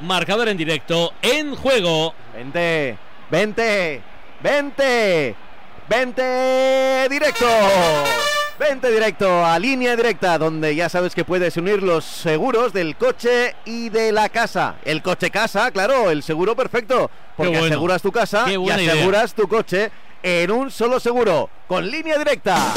marcador en directo, en juego. 20, 20, 20, 20 directo. 20 directo a línea directa, donde ya sabes que puedes unir los seguros del coche y de la casa. El coche casa, claro, el seguro perfecto, porque bueno. aseguras tu casa y idea. aseguras tu coche en un solo seguro, con línea directa.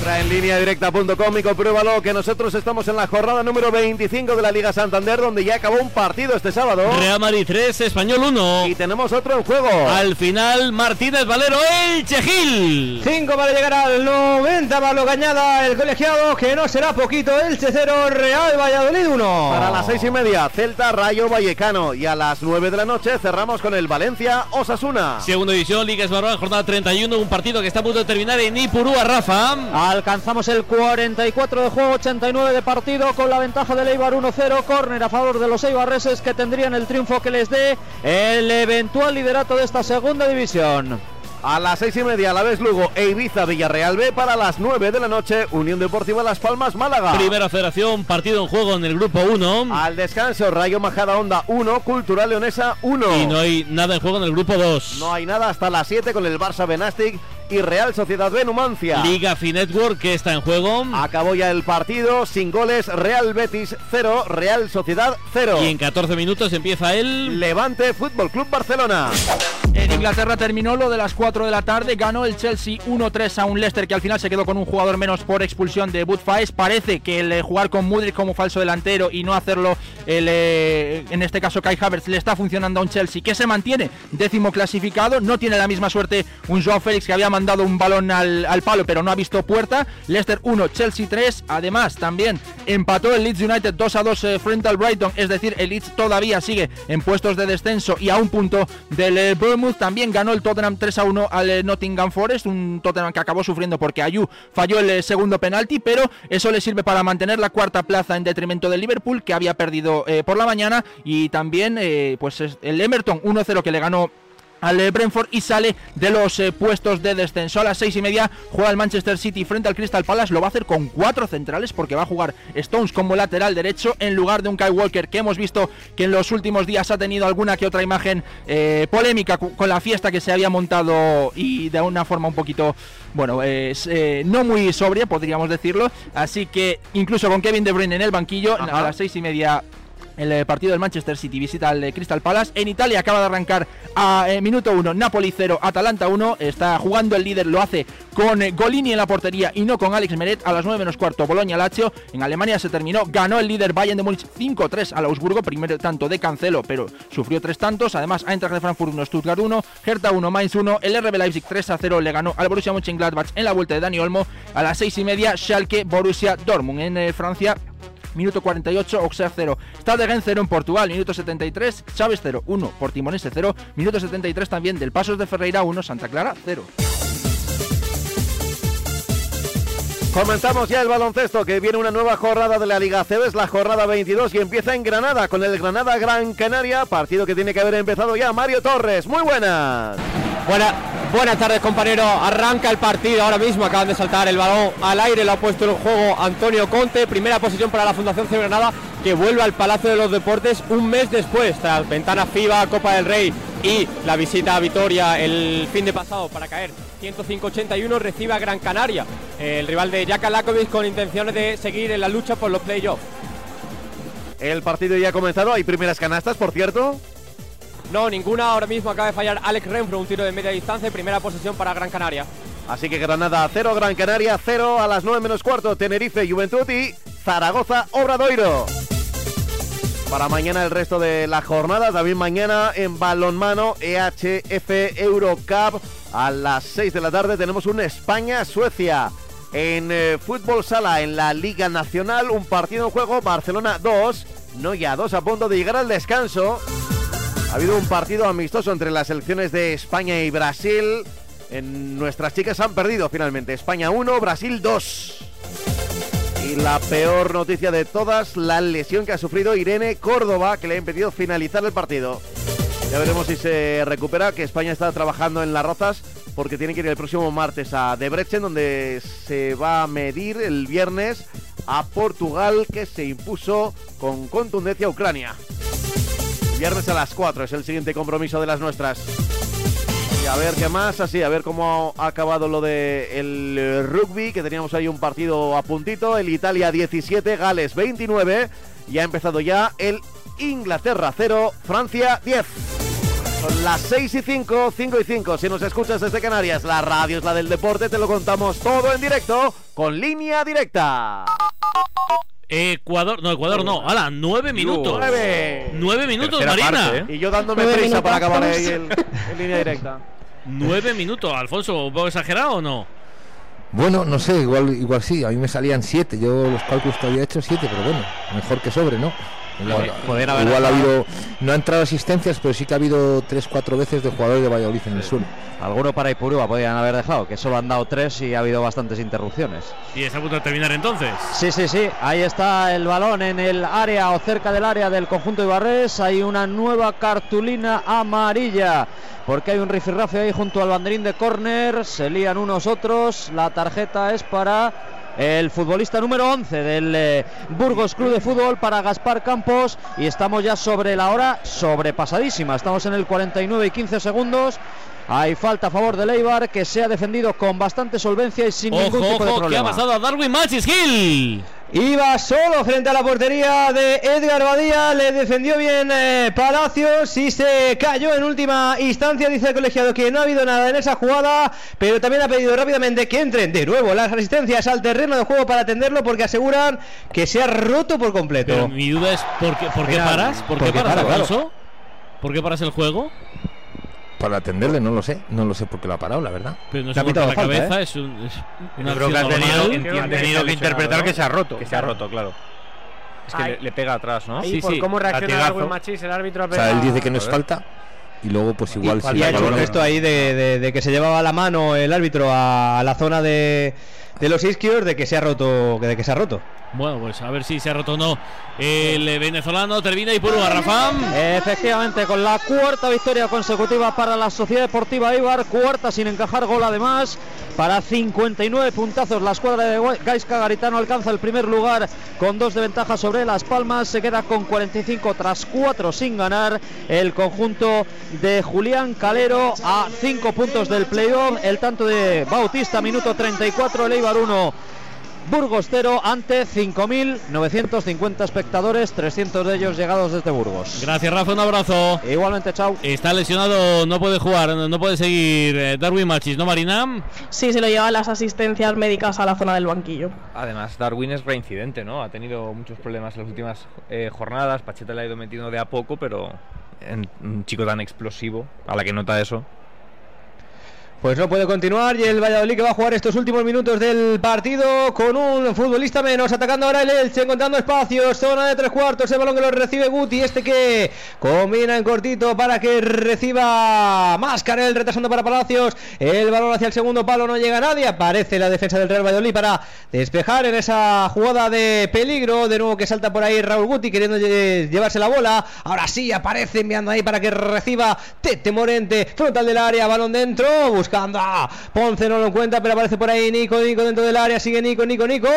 Entra en línea directa.com y compruébalo que nosotros estamos en la jornada número 25 de la Liga Santander, donde ya acabó un partido este sábado. Real Madrid 3, Español 1. Y tenemos otro en juego. Al final, Martínez Valero, el Chejil. 5 para llegar al 90, Pablo Cañada, el colegiado, que no será poquito, Elche 0, Real Valladolid 1. Para las seis y media, Celta Rayo Vallecano. Y a las 9 de la noche cerramos con el Valencia Osasuna. Segunda división, Liga Esbarroa, jornada 31, un partido que está a punto de terminar en Ipurúa, Rafa. Alcanzamos el 44 de juego, 89 de partido con la ventaja del Eibar 1-0, córner a favor de los eibarreses que tendrían el triunfo que les dé el eventual liderato de esta segunda división. A las seis y media, a la vez Lugo e Ibiza Villarreal B. Para las 9 de la noche, Unión Deportiva Las Palmas Málaga. Primera federación, partido en juego en el grupo 1. Al descanso, Rayo Majada Onda 1, Cultural Leonesa 1. Y no hay nada en juego en el grupo 2. No hay nada hasta las 7 con el Barça Benastic y Real Sociedad B Numancia. Liga Finetwork que está en juego. Acabó ya el partido, sin goles, Real Betis 0, Real Sociedad 0. Y en 14 minutos empieza el Levante Fútbol Club Barcelona. En Inglaterra terminó lo de las 4 de la tarde, ganó el Chelsea 1-3 a un Leicester que al final se quedó con un jugador menos por expulsión de Budfais. Parece que el eh, jugar con Mudrik como falso delantero y no hacerlo el, eh, en este caso Kai Havertz le está funcionando a un Chelsea que se mantiene décimo clasificado, no tiene la misma suerte un Joao Félix que había mandado un balón al, al palo pero no ha visto puerta. Leicester 1, Chelsea 3, además también empató el Leeds United 2 a 2 eh, frente al Brighton, es decir, el Leeds todavía sigue en puestos de descenso y a un punto del eh, Bournemouth. También ganó el Tottenham 3 a 1 al eh, Nottingham Forest, un Tottenham que acabó sufriendo porque Ayu falló el eh, segundo penalti, pero eso le sirve para mantener la cuarta plaza en detrimento del Liverpool que había perdido por la mañana y también pues es el Emerton 1-0 que le ganó al eh, Brentford y sale de los eh, puestos de descenso. A las seis y media juega el Manchester City frente al Crystal Palace. Lo va a hacer con cuatro centrales porque va a jugar Stones como lateral derecho en lugar de un Kai Walker que hemos visto que en los últimos días ha tenido alguna que otra imagen eh, polémica con la fiesta que se había montado y de una forma un poquito, bueno, es, eh, no muy sobria, podríamos decirlo. Así que incluso con Kevin De Bruyne en el banquillo, Ajá. a las seis y media el eh, partido del Manchester City visita al eh, Crystal Palace. En Italia acaba de arrancar a eh, minuto 1, Napoli 0, Atalanta 1. Está jugando el líder, lo hace con eh, Golini en la portería y no con Alex Meret. A las 9 menos cuarto, Boloña Lazio. En Alemania se terminó, ganó el líder Bayern de Múnich 5-3 al Augsburgo. Primer tanto de Cancelo, pero sufrió tres tantos. Además, Eintracht de Frankfurt 1, Stuttgart 1, Hertha 1, Mainz 1. El RB Leipzig 3-0 le ganó al Borussia Mönchengladbach en la vuelta de Dani Olmo. A las 6 y media, Schalke, Borussia Dortmund en eh, Francia. Minuto 48, Auxerre 0. Stade Gen 0 en Portugal. Minuto 73, Chávez 0. 1, Portimonense 0. Minuto 73 también del Pasos de Ferreira 1, Santa Clara 0. Comenzamos ya el baloncesto, que viene una nueva jornada de la Liga CB, es la jornada 22 y empieza en Granada con el Granada Gran Canaria, partido que tiene que haber empezado ya. Mario Torres, muy buenas. Buena- buenas tardes compañero, arranca el partido ahora mismo, acaban de saltar el balón al aire, lo ha puesto en juego Antonio Conte, primera posición para la Fundación Granada que vuelve al Palacio de los Deportes un mes después, tras ventana FIBA, Copa del Rey y la visita a Vitoria el fin de pasado para caer 105-81 recibe a Gran Canaria, el rival de Lakovic con intenciones de seguir en la lucha por los playoffs. El partido ya ha comenzado, hay primeras canastas, por cierto. No, ninguna, ahora mismo acaba de fallar Alex Renfro, un tiro de media distancia, y primera posición para Gran Canaria. Así que Granada 0, Gran Canaria 0 a las 9 menos cuarto, Tenerife, Juventud y Zaragoza, Obradoiro. Para mañana el resto de la jornada, también mañana en balonmano EHF Eurocup a las 6 de la tarde tenemos un España-Suecia. En eh, fútbol sala en la Liga Nacional, un partido en juego, Barcelona 2, no ya 2 a punto de llegar al descanso. Ha habido un partido amistoso entre las selecciones de España y Brasil. En nuestras chicas han perdido finalmente. España 1, Brasil 2. Y la peor noticia de todas, la lesión que ha sufrido Irene Córdoba, que le ha impedido finalizar el partido. Ya veremos si se recupera, que España está trabajando en las rozas, porque tiene que ir el próximo martes a Debrecen, donde se va a medir el viernes a Portugal que se impuso con contundencia a Ucrania. Viernes a las 4 es el siguiente compromiso de las nuestras. Y a ver qué más, así, a ver cómo ha acabado lo de el rugby, que teníamos ahí un partido a puntito, el Italia 17, Gales 29, y ha empezado ya el Inglaterra 0, Francia 10. Son las 6 y 5, 5 y 5. Si nos escuchas desde Canarias, la radio es la del deporte, te lo contamos todo en directo con línea directa. Ecuador, no, Ecuador no, hala, nueve minutos. Nueve. Nueve minutos, Tercera Marina. parte, ¿eh? Y yo dándome prisa para acabar ahí el- en línea directa. Nueve minutos, Alfonso, ¿un poco exagerado o no? Bueno, no sé, igual, igual sí, a mí me salían siete, yo los cálculos que había hecho siete, pero bueno, mejor que sobre, ¿no? Igual, Podrían haber igual ha habido, no ha entrado asistencias, pero sí que ha habido tres, cuatro veces de jugadores de Valladolid en el suelo. Alguno para Ipurúa podrían haber dejado, que solo han dado tres y ha habido bastantes interrupciones. Y está a punto de terminar entonces. Sí, sí, sí. Ahí está el balón en el área o cerca del área del conjunto Ibarres. Hay una nueva cartulina amarilla. Porque hay un rifirrafe ahí junto al banderín de córner. Se lían unos otros. La tarjeta es para el futbolista número 11 del eh, Burgos Club de Fútbol para Gaspar Campos. Y estamos ya sobre la hora sobrepasadísima. Estamos en el 49 y 15 segundos. Hay falta a favor de Leibar que se ha defendido con bastante solvencia y sin ningún Ojo, tipo de ojo, ¿qué ha problema. pasado a Darwin Machis Hill? Iba solo frente a la portería de Edgar Badía, le defendió bien eh, Palacios y se cayó en última instancia. Dice el colegiado que no ha habido nada en esa jugada, pero también ha pedido rápidamente que entren de nuevo las resistencias al terreno de juego para atenderlo porque aseguran que se ha roto por completo. Pero mi duda es, ¿por qué, por qué Mira, paras? ¿Por qué paras, para, claro. ¿Por qué paras el juego? Para atenderle, no lo sé, no lo sé por qué lo ha parado, la verdad. Pero no ha se golpea pitado la falta, cabeza, ¿eh? es, un, es una Yo creo que ha tenido, ha que interpretar que se ha roto. Que se ha roto, claro. Es que le, le pega atrás, ¿no? Ahí Sí, por sí, cómo reacciona Machis, el árbitro ha O sea, él dice que no es falta y luego pues igual y, sí. y ha hecho un gesto ahí de, de- de que se llevaba la mano el árbitro a la zona de, de los isquios de que se ha roto de que se ha roto Bueno, pues a ver si se ha roto o no. El eh, venezolano termina y por a Rafa. Efectivamente, con la cuarta victoria consecutiva para la Sociedad Deportiva Ibar, cuarta sin encajar gol además, para 59 puntazos. La escuadra de Gaisca Garitano alcanza el primer lugar con dos de ventaja sobre Las Palmas, se queda con 45 tras cuatro sin ganar. El conjunto de Julián Calero a 5 puntos del playoff, el tanto de Bautista, minuto 34, el Eibar 1. Burgos 0 ante 5.950 espectadores, 300 de ellos llegados desde Burgos. Gracias, Rafa, un abrazo. Igualmente, chao. Está lesionado, no puede jugar, no puede seguir eh, Darwin Machis, ¿no, Marina? Sí, se lo llevan las asistencias médicas a la zona del banquillo. Además, Darwin es reincidente, ¿no? Ha tenido muchos problemas en las últimas eh, jornadas. Pacheta le ha ido metiendo de a poco, pero en- un chico tan explosivo, a la que nota eso. Pues no puede continuar y el Valladolid que va a jugar estos últimos minutos del partido con un futbolista menos, atacando ahora el Elche, encontrando espacios, zona de tres cuartos, el balón que lo recibe Guti, este que combina en cortito para que reciba Máscarel, retrasando para Palacios, el balón hacia el segundo palo, no llega nadie, aparece la defensa del Real Valladolid para despejar en esa jugada de peligro, de nuevo que salta por ahí Raúl Guti queriendo lle- llevarse la bola, ahora sí aparece enviando ahí para que reciba Tete Morente, frontal del área, balón dentro, buscando a Ponce, no lo encuentra, pero aparece por ahí Nico, Nico dentro del área, sigue Nico, Nico, Nico,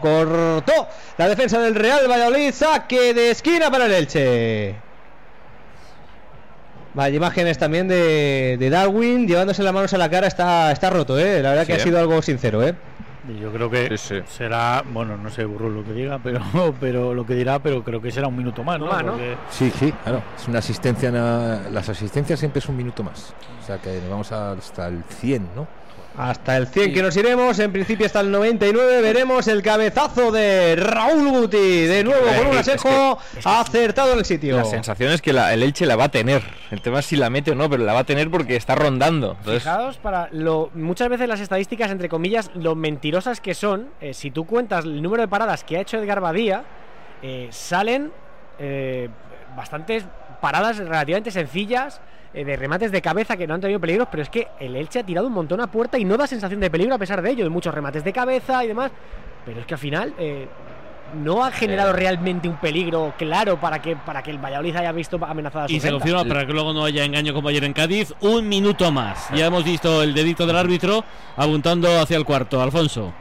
cortó la defensa del Real Valladolid, saque de esquina para el Elche. Vaya imágenes también de, de Darwin llevándose las manos a la cara, está, está roto, ¿eh? la verdad que ha sido algo sincero. ¿eh? Y Yo creo que Sí, sí. será, bueno, no sé Burro lo que diga, pero, pero lo que dirá, pero creo que será un minuto más, ¿no? Más, ¿no? Porque- Sí, sí, claro. Es una asistencia, las asistencias siempre es un minuto más. O sea que vamos hasta el 100, ¿no? Hasta el 100 que nos iremos, en principio hasta el 99 veremos el cabezazo de Raúl Guti, de nuevo con un es que- asejo acertado en el sitio. La sensación es que la- el Elche la va a tener. El tema es si la mete o no, pero la va a tener porque está rondando. Entonces, Fijaos para lo muchas veces las estadísticas entre comillas lo mentirosas que son. eh, si tú cuentas el número de paradas que ha hecho Edgar Badía, eh, salen eh, bastantes paradas relativamente sencillas eh, de remates de cabeza que no han tenido peligros, pero es que el Elche ha tirado un montón a puerta y no da sensación de peligro a pesar de ello, de muchos remates de cabeza y demás. Pero es que al final eh, no ha generado realmente un peligro claro para que para que el Valladolid haya visto amenazada su Y se venta. confirma para que luego no haya engaño como ayer en Cádiz. Un minuto más. Ya hemos visto el dedito del árbitro apuntando hacia el cuarto. Alfonso.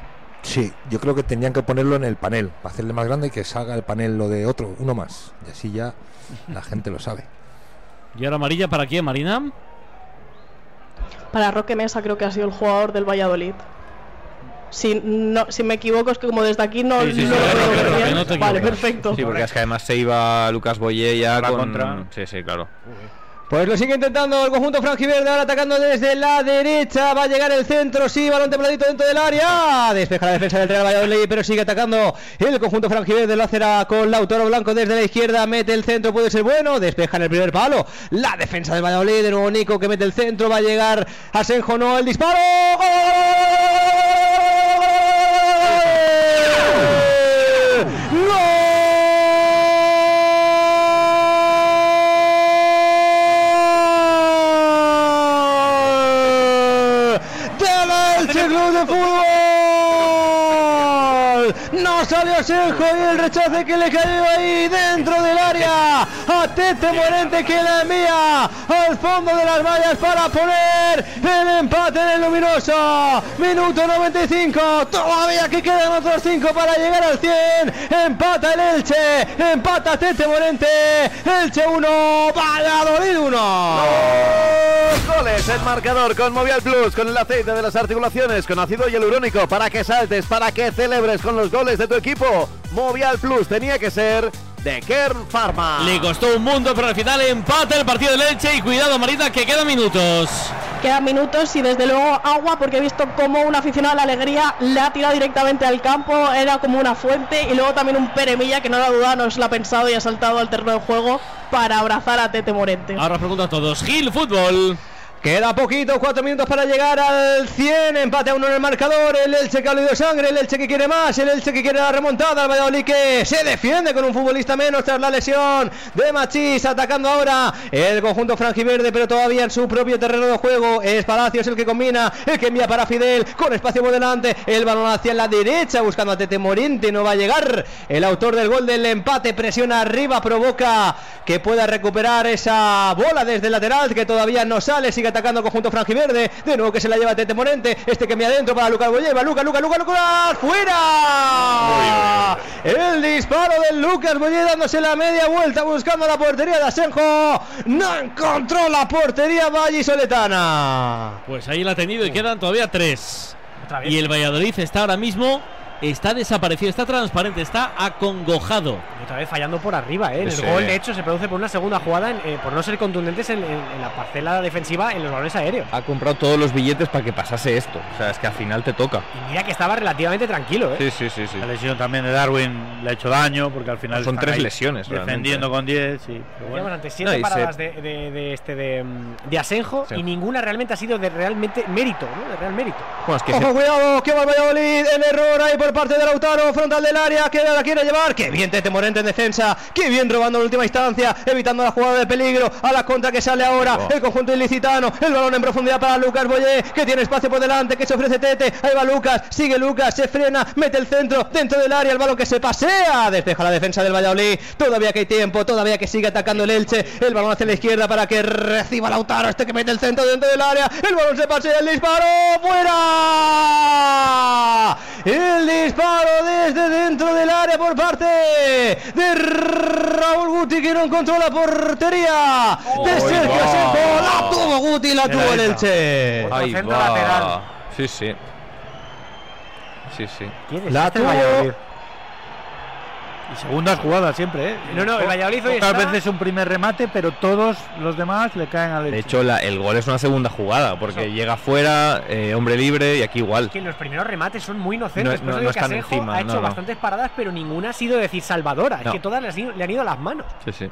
Sí, yo creo que tendrían que ponerlo en el panel, para hacerle más grande y que salga el panel lo de otro, uno más. Y así ya la gente lo sabe. ¿Y ahora amarilla para quién, Marina? Para Roque Mesa creo que ha sido el jugador del Valladolid. Si, no, si me equivoco es que como desde aquí no, Sí, sí, sí, no lo veo no te Vale, perfecto. Sí, porque es que además se iba Lucas Boye ya con... contra. Sí, sí, claro. Pues lo sigue intentando el conjunto franjiverde, ahora atacando desde la derecha, va a llegar el centro, sí, balón templadito dentro del área, despeja la defensa del Real Valladolid, pero sigue atacando el conjunto franjiverde, lo hace la- con Lautaro Blanco desde la izquierda, mete el centro, puede ser bueno, despeja en el primer palo, la defensa del Valladolid, de nuevo Nico que mete el centro, va a llegar Asenjo, no, el disparo, ¡Gol! ¡Gol! ¡Del Elche Club de Fútbol! No salió Senjo y el rechace que le cayó ahí dentro del área a Tete Morente que la envía al fondo de las vallas para poner el empate en el luminoso. Minuto 95, todavía que quedan otros 5 para llegar al 100. Empata el Elche, empata Tete Morente. Elche 1, Valladolid 1. Dos goles el marcador con Movial Plus, con el aceite de las articulaciones, con ácido hialurónico, para que saltes, para que celebres con los goles de tu equipo. Movial Plus tenía que ser de Kern Pharma. Le costó un mundo, pero al final empata el partido de leche y cuidado, Marina, que quedan minutos. Quedan minutos y desde luego agua porque he visto como un aficionado a la alegría le ha tirado directamente al campo, era como una fuente y luego también un Peremilla que no la duda, no se lo ha pensado y ha saltado al terreno de juego para abrazar a Tete Morente. Ahora os pregunto a todos, Gil Fútbol. Queda poquito, cuatro minutos para llegar al 100. Empate a uno en el marcador. El Elche que ha olido sangre. El Elche que quiere más. El Elche que quiere la remontada. El Valladolid que se defiende con un futbolista menos tras la lesión de Machís. Atacando ahora el conjunto franjiverde, pero todavía en su propio terreno de juego. Es Palacios el que combina. El que envía para Fidel con espacio por delante. El balón hacia la derecha buscando a Tete Morente. No va a llegar. El autor del gol del empate presiona arriba. Provoca que pueda recuperar esa bola desde lateral que todavía no sale. Sigue atacando el conjunto franjiverde. De nuevo que se la lleva Tete Morente. Este que envía adentro para Lucas Boyeva. Lucas, Lucas, Lucas, Lucas. ¡Fuera! El disparo de Lucas Boye dándose la media vuelta buscando la portería de Asenjo. No encontró la portería vallisoletana. Pues ahí la ha tenido y quedan todavía tres. Y el Valladolid está ahora mismo, está desaparecido, está transparente, está acongojado. Y otra vez fallando por arriba, ¿eh? El Sí. gol, de hecho, se produce por una segunda jugada en- eh, por no ser contundentes en, en- en la parcela defensiva en los balones aéreos. Ha comprado todos los billetes para que pasase esto. O sea, es que al final te toca. Y mira que estaba relativamente tranquilo, ¿eh? Sí, sí, sí, sí. La lesión también de Darwin le ha hecho daño porque al final Son están tres ahí lesiones, defendiendo con 10 sí, pero bueno. antes, siete No, y paradas se- de, de- de este de, mm, de Asenjo Sí. y ninguna realmente ha sido de realmente mérito, ¿no? De real mérito. Bueno, es que Ojo, se- cuidado, que va el Valladolid. El error ahí por parte de Lautaro, frontal del área, que la quiere llevar. Qué bien Tete Morente en defensa. Qué bien robando en última instancia, evitando la jugada de peligro. A la contra que sale ahora el conjunto ilicitano. El balón en profundidad para Lucas Boyé, que tiene espacio por delante, que se ofrece Tete. Ahí va Lucas, sigue Lucas, se frena, mete el centro dentro del área. El balón que se pasea, despeja la defensa del Valladolid. Todavía que hay tiempo, todavía que sigue atacando el Elche. El balón hacia la izquierda para que reciba Lautaro, este que mete el centro dentro del área. El balón se pasea, el disparo, fuera. El disparo desde dentro del área por parte de Raúl Guti que no encontró la portería de Sergio Asenjo. La tuvo Guti, la tuvo el Elche. Ahí va. lateral. Sí, sí. Sí, sí. ¿Quién es La este tuvo. Y segundas jugadas siempre, ¿eh? No, no, el Valladolid hoy Pocas está- veces un primer remate, pero todos los demás le caen al De hecho, la- el gol es una segunda jugada, porque llega fuera, eh, hombre libre y aquí igual. que los primeros remates son muy inocentes. No- están encima, ha hecho no, no. bastantes paradas, pero ninguna ha sido decir salvadora. Es que todas le han ido- le han ido a las manos. Sí, sí.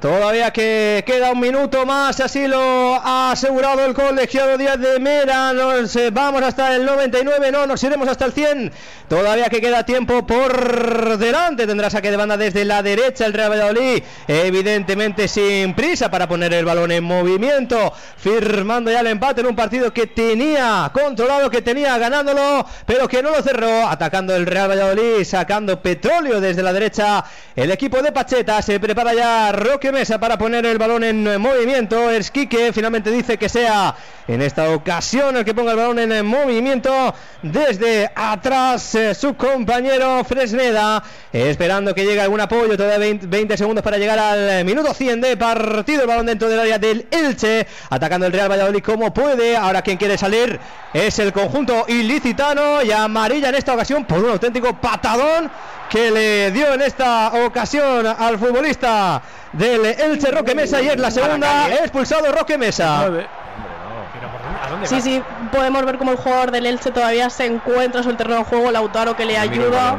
Todavía que queda un minuto más, así lo ha asegurado el colegiado Díaz de Mera. Nos eh, vamos hasta el 99, no, nos iremos hasta el 100. Todavía que queda tiempo por delante. Tendrá saque de banda desde la derecha el Real Valladolid. Evidentemente sin prisa para poner el balón en movimiento. Firmando ya el empate en un partido que tenía controlado, que tenía ganándolo, pero que no lo cerró. Atacando el Real Valladolid, sacando petróleo desde la derecha. El equipo de Pacheta se prepara ya Roque Mesa para poner el balón en movimiento. Esquique finalmente dice que sea en esta ocasión el que ponga el balón en movimiento. Desde atrás eh, su compañero Fresneda, esperando que llegue algún apoyo, todavía 20, 20 segundos para llegar al eh, minuto 100 de partido, el balón dentro del área del Elche, atacando el Real Valladolid como puede, ahora quien quiere salir es el conjunto ilicitano y amarilla en esta ocasión por un auténtico patadón que le dio en esta ocasión al futbolista del Elche Roque Mesa y es la segunda expulsado Roque Mesa. Sí, sí, podemos ver como el jugador del Elche todavía se encuentra sobre el terreno de juego, Lautaro que le ayuda.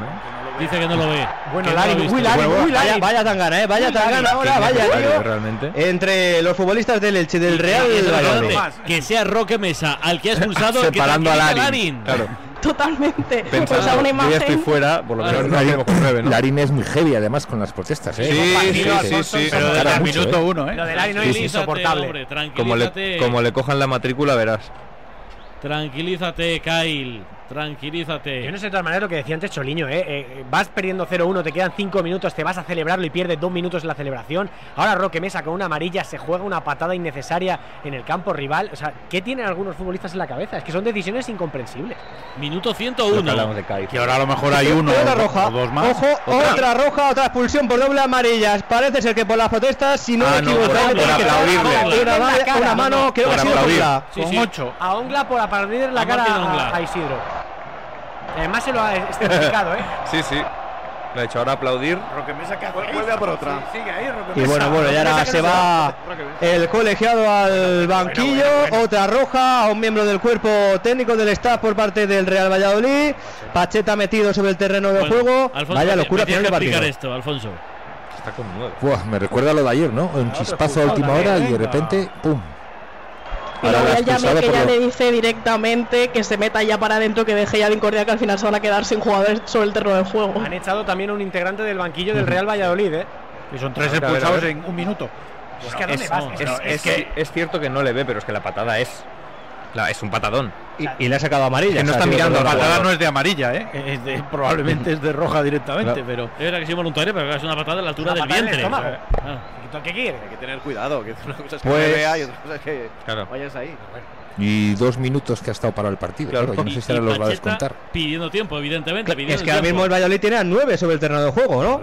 Dice que no lo ve. Bueno, que no lo ha Lari, visto. uy, Lari, uy, Lari. Vaya, vaya tangana, eh, vaya tangana ahora, vaya tío. realmente. Entre los futbolistas del Elche del Real Valladolid. que sea Roque Mesa al que ha expulsado el que Separando a Larin. Claro. Totalmente. Pensando, o sea, una yo ya estoy imagen. fuera, por lo menos no Larín, nueve, ¿no? Larín es muy heavy además con las protestas. ¿eh? Sí, sí, sí, sí. Pero desde el minuto ¿eh? uno, ¿eh? Lo de Lari no es insoportable. hombre, Como le, tranquilízate. como le cojan la matrícula, verás. Tranquilízate, Kyle. Tranquilízate. Yo no sé de todas maneras lo que decía antes Choliño, ¿eh? Eh, vas perdiendo 0-1, te quedan 5 minutos, te vas a celebrarlo y pierdes 2 minutos en la celebración. Ahora Roque Mesa con una amarilla se juega una patada innecesaria en el campo rival. O sea, ¿qué tienen algunos futbolistas en la cabeza? Es que son decisiones incomprensibles. Minuto Lo que 101. hablamos de. Que ahora a lo mejor hay uno Otra roja. o dos más. Ojo, otra. roja, otra expulsión por doble amarillas. Parece ser que por las protestas, si no Ah, me no, equivoco, por- por aplaudirle. una, mano, no, creo que ha sido Con sí. ocho. A Ongla por aplaudir la A cara a Isidro. Además se lo ha especificado, ¿eh? Sí, sí. Lo ha hecho ahora aplaudir. Vuelve a por otra. Y bueno, bueno, y ahora se va el colegiado al banquillo. Otra roja a un miembro del cuerpo técnico del staff por parte del Real Valladolid. Pacheta metido sobre el terreno de Bueno, juego. Alfonso, Vaya locura final de que partido. explicar esto, Alfonso. Está con nueve. Buah, me recuerda lo de ayer, ¿no? Un chispazo a última hora y de repente, ¡pum! Y luego ya llame que ya lo- le dice directamente que se meta ya para adentro, que deje ya de incordiar que al final se van a quedar sin jugadores sobre el terreno de juego. Han echado también a un integrante del banquillo del Real Valladolid, ¿eh? Y son tres expulsados en un minuto. Es que a dónde Es, vas? es- Es- es es que es cierto que no le ve, pero es que la patada es. La- es un patadón. Y, y le ha sacado amarilla. Que no o sea, está mirando La patada no es de amarilla, ¿eh? Es de- probablemente es de roja directamente, pero. Era que soy voluntario, pero es una patada a la altura Una del patada en el vientre. Ah. ¿Qué quiere? Hay que tener cuidado, que una cosa es que Pues- vea y otra cosa es que Claro. vayas ahí. Y dos minutos que ha estado parado el partido. Claro. Claro, yo no sé si ahora los va a descontar. Pidiendo tiempo, evidentemente. pidiendo Es que ahora tiempo. mismo el Valladolid tiene a 9 sobre el terreno de juego, ¿no?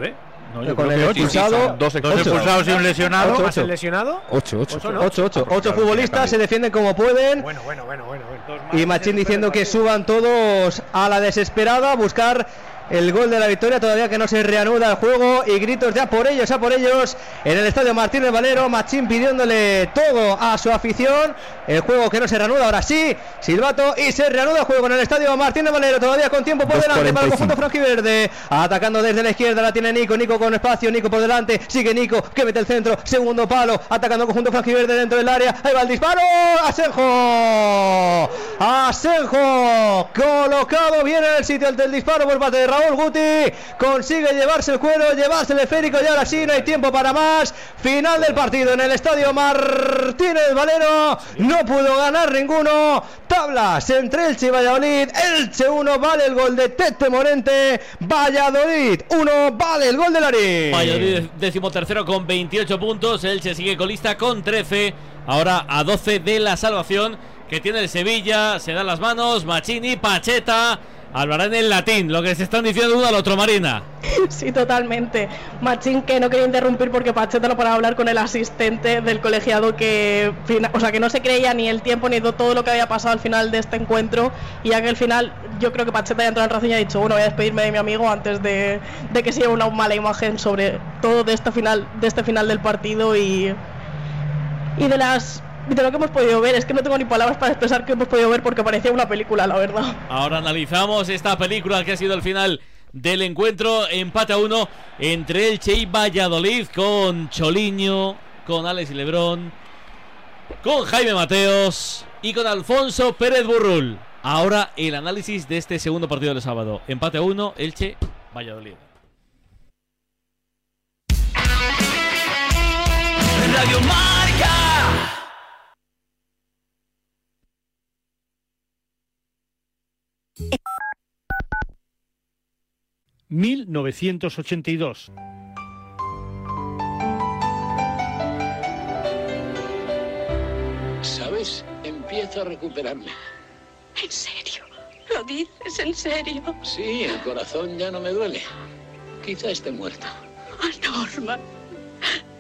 No, yo Con creo el que ocho. expulsado, dos Dos expulsados. y un lesionado. Ocho, ¿Más el lesionado? 8, 8. Ocho, ¿no? 8, 8, Ah, pues 8 claro, futbolistas se defienden como pueden. Bueno, bueno, bueno, bueno. bueno. Y Machín diciendo que suban todos a la desesperada a buscar el gol de la victoria, todavía que no se reanuda el juego y gritos ya por ellos, ya por ellos en el estadio Martínez Valero, Machín pidiéndole todo a su afición, el juego que no se reanuda, ahora sí, Silbato y se reanuda el juego en el estadio Martínez Valero, todavía con tiempo por delante para el 2.45. conjunto franjiverde, atacando desde la izquierda, la tiene Nico, Nico con espacio, Nico por delante, sigue Nico, que mete el centro, segundo palo, atacando el conjunto franjiverde dentro del área, ahí va el disparo, Asenjo, Asenjo, colocado bien en el sitio del disparo por parte de Raúl Guti, consigue llevarse el cuero, llevarse el esférico y ahora sí, no hay tiempo para más, final del partido en el estadio Martínez Valero, no pudo ganar ninguno, tablas entre Elche y Valladolid, Elche 1 vale el gol de Tete Morente, Valladolid 1 vale el gol de Larín. Valladolid decimotercero con 28 puntos. Elche sigue colista con 13. Ahora a 12 de la salvación que tiene el Sevilla. Se dan las manos. Machini, Pacheta. Hablarán en latín. Lo que se están diciendo uno al otro, Marina. Sí, totalmente. Machín que no quería interrumpir porque Pacheta no para hablar con el asistente del colegiado que, o sea, que no se creía ni el tiempo ni do- todo lo que había pasado al final de este encuentro y ya que al final yo creo que Pacheta ya entró en razón y ha dicho, bueno, voy a despedirme de mi amigo antes de, de que se lleve una mala imagen sobre todo de este final, de este final del partido y, y de las de lo que hemos podido ver. Es que no tengo ni palabras para expresar que hemos podido ver porque parecía una película, la verdad. Ahora analizamos esta película que ha sido el final del encuentro. Empate a uno entre Elche y Valladolid con Choliño, con Alex y Lebrón, con Jaime Mateos y con Alfonso Pérez Burrul. Ahora el análisis de este segundo partido del sábado. Empate a uno, Elche, Valladolid. Radio Marca. Mil novecientos ochenta y dos. ¿Sabes? Empieza empiezo a recuperarme. ¿En serio? ¿Lo dices en serio? Sí, el corazón ya no me duele. Quizá esté muerto. Ah, Norma,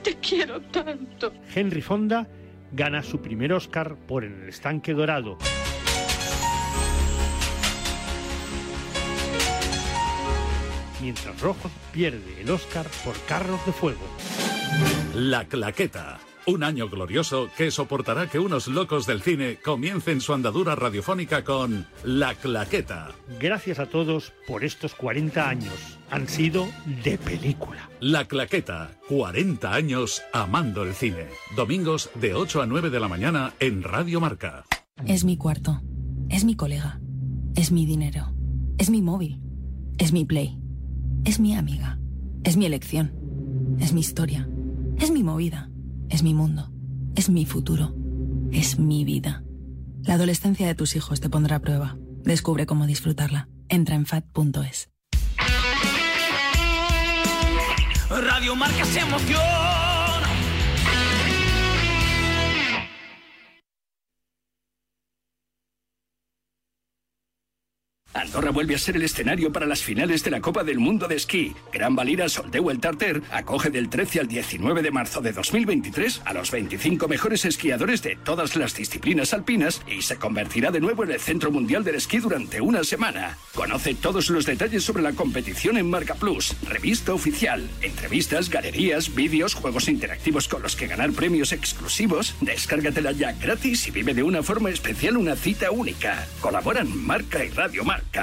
te quiero tanto. Henry Fonda gana su primer Oscar por En el estanque dorado. Mientras Rojo pierde el Oscar por Carros de Fuego. La Claqueta. Un año glorioso que soportará que unos locos del cine comiencen su andadura radiofónica con La Claqueta. Gracias a todos por estos 40 años. Han sido de película. La Claqueta. 40 años amando el cine. Domingos de 8 a 9 de la mañana en Radio Marca. Es mi cuarto. Es mi colega. Es mi dinero. Es mi móvil. Es mi play. Es mi amiga. Es mi elección. Es mi historia. Es mi movida. Es mi mundo. Es mi futuro. Es mi vida. La adolescencia de tus hijos te pondrá a prueba. Descubre cómo disfrutarla. Entra en fat.es. Radio Marca se emociona. Andorra vuelve a ser el escenario para las finales de la Copa del Mundo de Esquí. Gran Valira Soldeu el Tarter acoge del 13 al 19 de marzo de 2023 a los 25 mejores esquiadores de todas las disciplinas alpinas y se convertirá de nuevo en el Centro Mundial del Esquí durante una semana. Conoce todos los detalles sobre la competición en Marca Plus, revista oficial, entrevistas, galerías, vídeos, juegos interactivos con los que ganar premios exclusivos. Descárgatela ya gratis y vive de una forma especial una cita única. Colaboran Marca y Radio Marca.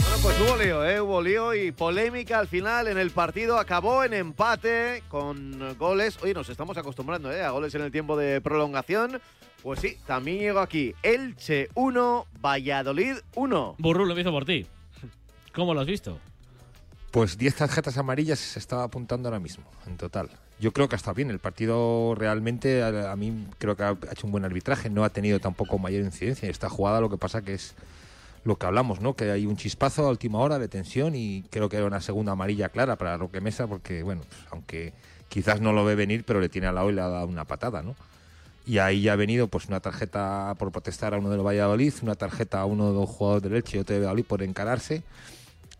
Bueno, pues hubo lío, ¿eh? Hubo lío y polémica al final en el partido. Acabó en empate con goles. Oye, nos estamos acostumbrando, ¿eh? A goles en el tiempo de prolongación. Pues sí, también llegó aquí Elche 1, Valladolid 1. Burru, lo empiezo por ti. ¿Cómo lo has visto? Pues 10 tarjetas amarillas se estaba apuntando ahora mismo, en total. Yo creo que ha bien. El partido realmente, a, a mí creo que ha hecho un buen arbitraje. No ha tenido tampoco mayor incidencia. Esta jugada lo que pasa que es lo que hablamos, ¿no? Que hay un chispazo a última hora de tensión y creo que era una segunda amarilla clara para Roque Mesa porque, bueno, pues, aunque quizás no lo ve venir, pero le tiene al lado y le ha dado una patada, ¿no? Y ahí ya ha venido pues una tarjeta por protestar a uno del Valladolid, una tarjeta a uno de los jugadores del Elche y otro de Valladolid por encararse.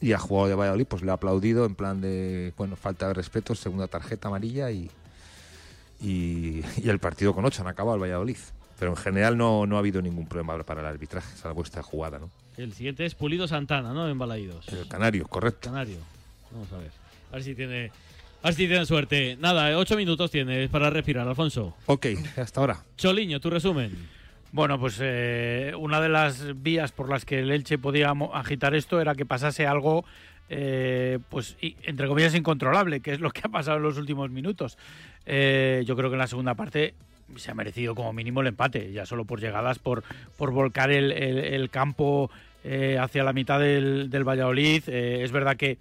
Y al jugador de Valladolid pues le ha aplaudido en plan de, bueno, falta de respeto, segunda tarjeta amarilla y, y, y el partido con ocho han acabado el Valladolid. Pero en general no, no ha habido ningún problema para el arbitraje, salvo esta jugada, ¿no? El siguiente es Pulido Santana, ¿no? En Balaídos. El Canario, correcto. Canario. Vamos a ver. A ver si tiene, a ver si tiene suerte. Nada, ocho minutos tienes para respirar, Alfonso. Ok, hasta ahora. Choliño, tu resumen. Bueno, pues eh, una de las vías por las que el Elche podía agitar esto era que pasase algo, eh, pues entre comillas, incontrolable, que es lo que ha pasado en los últimos minutos. Eh, yo creo que en la segunda parte se ha merecido como mínimo el empate, ya solo por llegadas, por, por volcar el, el- el campo eh, hacia la mitad del, del Valladolid. Eh, es verdad que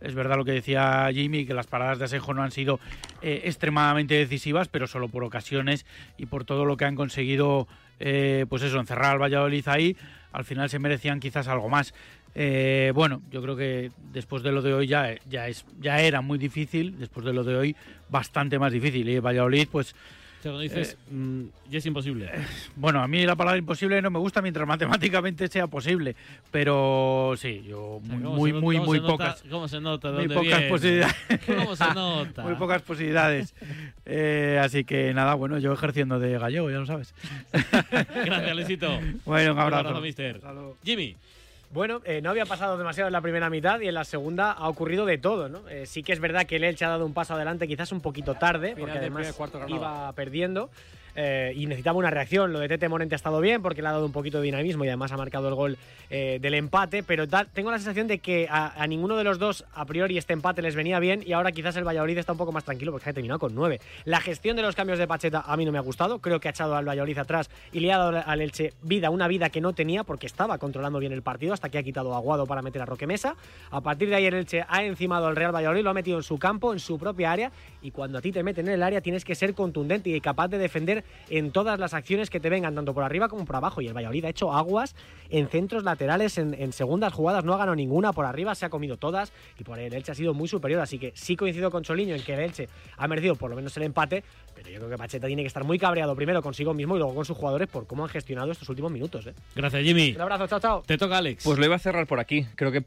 es verdad lo que decía Jimmy, que las paradas de Asenjo no han sido eh, extremadamente decisivas, pero solo por ocasiones y por todo lo que han conseguido, eh, pues eso, encerrar al Valladolid ahí, al final se merecían quizás algo más. Eh, bueno, yo creo que después de lo de hoy ya, ya, es, ya era muy difícil, después de lo de hoy bastante más difícil. Y Valladolid, pues O sea, cuando dices, mm, ya es imposible. bueno, a mí la palabra imposible no me gusta mientras matemáticamente sea posible, pero sí, yo muy, ¿Cómo muy, muy, muy pocas. ¿Cómo se nota? Muy pocas posibilidades. ¿Cómo se nota? muy pocas posibilidades. Eh, así que nada, bueno, yo ejerciendo de gallego, ya lo sabes. Gracias, Luisito. Bueno, un Un abrazo. abrazo, mister. Jimmy. Bueno, eh, no había pasado demasiado en la primera mitad y en la segunda ha ocurrido de todo, ¿no? Eh, sí que es verdad que el Elche ha dado un paso adelante quizás un poquito tarde, porque además iba perdiendo eh, y necesitaba una reacción. Lo de Tete Morente ha estado bien porque le ha dado un poquito de dinamismo y además ha marcado el gol eh, del empate, pero tengo la sensación de que a, ninguno de los dos a priori este empate les venía bien y ahora quizás el Valladolid está un poco más tranquilo porque ha terminado con nueve. La gestión de los cambios de Pacheta a mí no me ha gustado, creo que ha echado al Valladolid atrás y le ha dado al Elche vida, una vida que no tenía porque estaba controlando bien el partido hasta que ha quitado a Aguado para meter a Roque Mesa. A partir de ahí el Elche ha encimado al Real Valladolid, lo ha metido en su campo, en su propia área y cuando a ti te meten en el área tienes que ser contundente y capaz de defender en todas las acciones que te vengan, tanto por arriba como por abajo. Y el Valladolid ha hecho aguas en centros laterales, en, en segundas jugadas, no ha ganado ninguna por arriba, se ha comido todas y por el Elche ha sido muy superior. Así que sí coincido con Choliño en que el Elche ha merecido por lo menos el empate, pero yo creo que Pacheta tiene que estar muy cabreado primero consigo mismo y luego con sus jugadores por cómo han gestionado estos últimos minutos. ¿eh? Gracias, Jimmy. Un abrazo, chao, chao. Te toca, Alex. Pues lo iba a cerrar por aquí. Creo que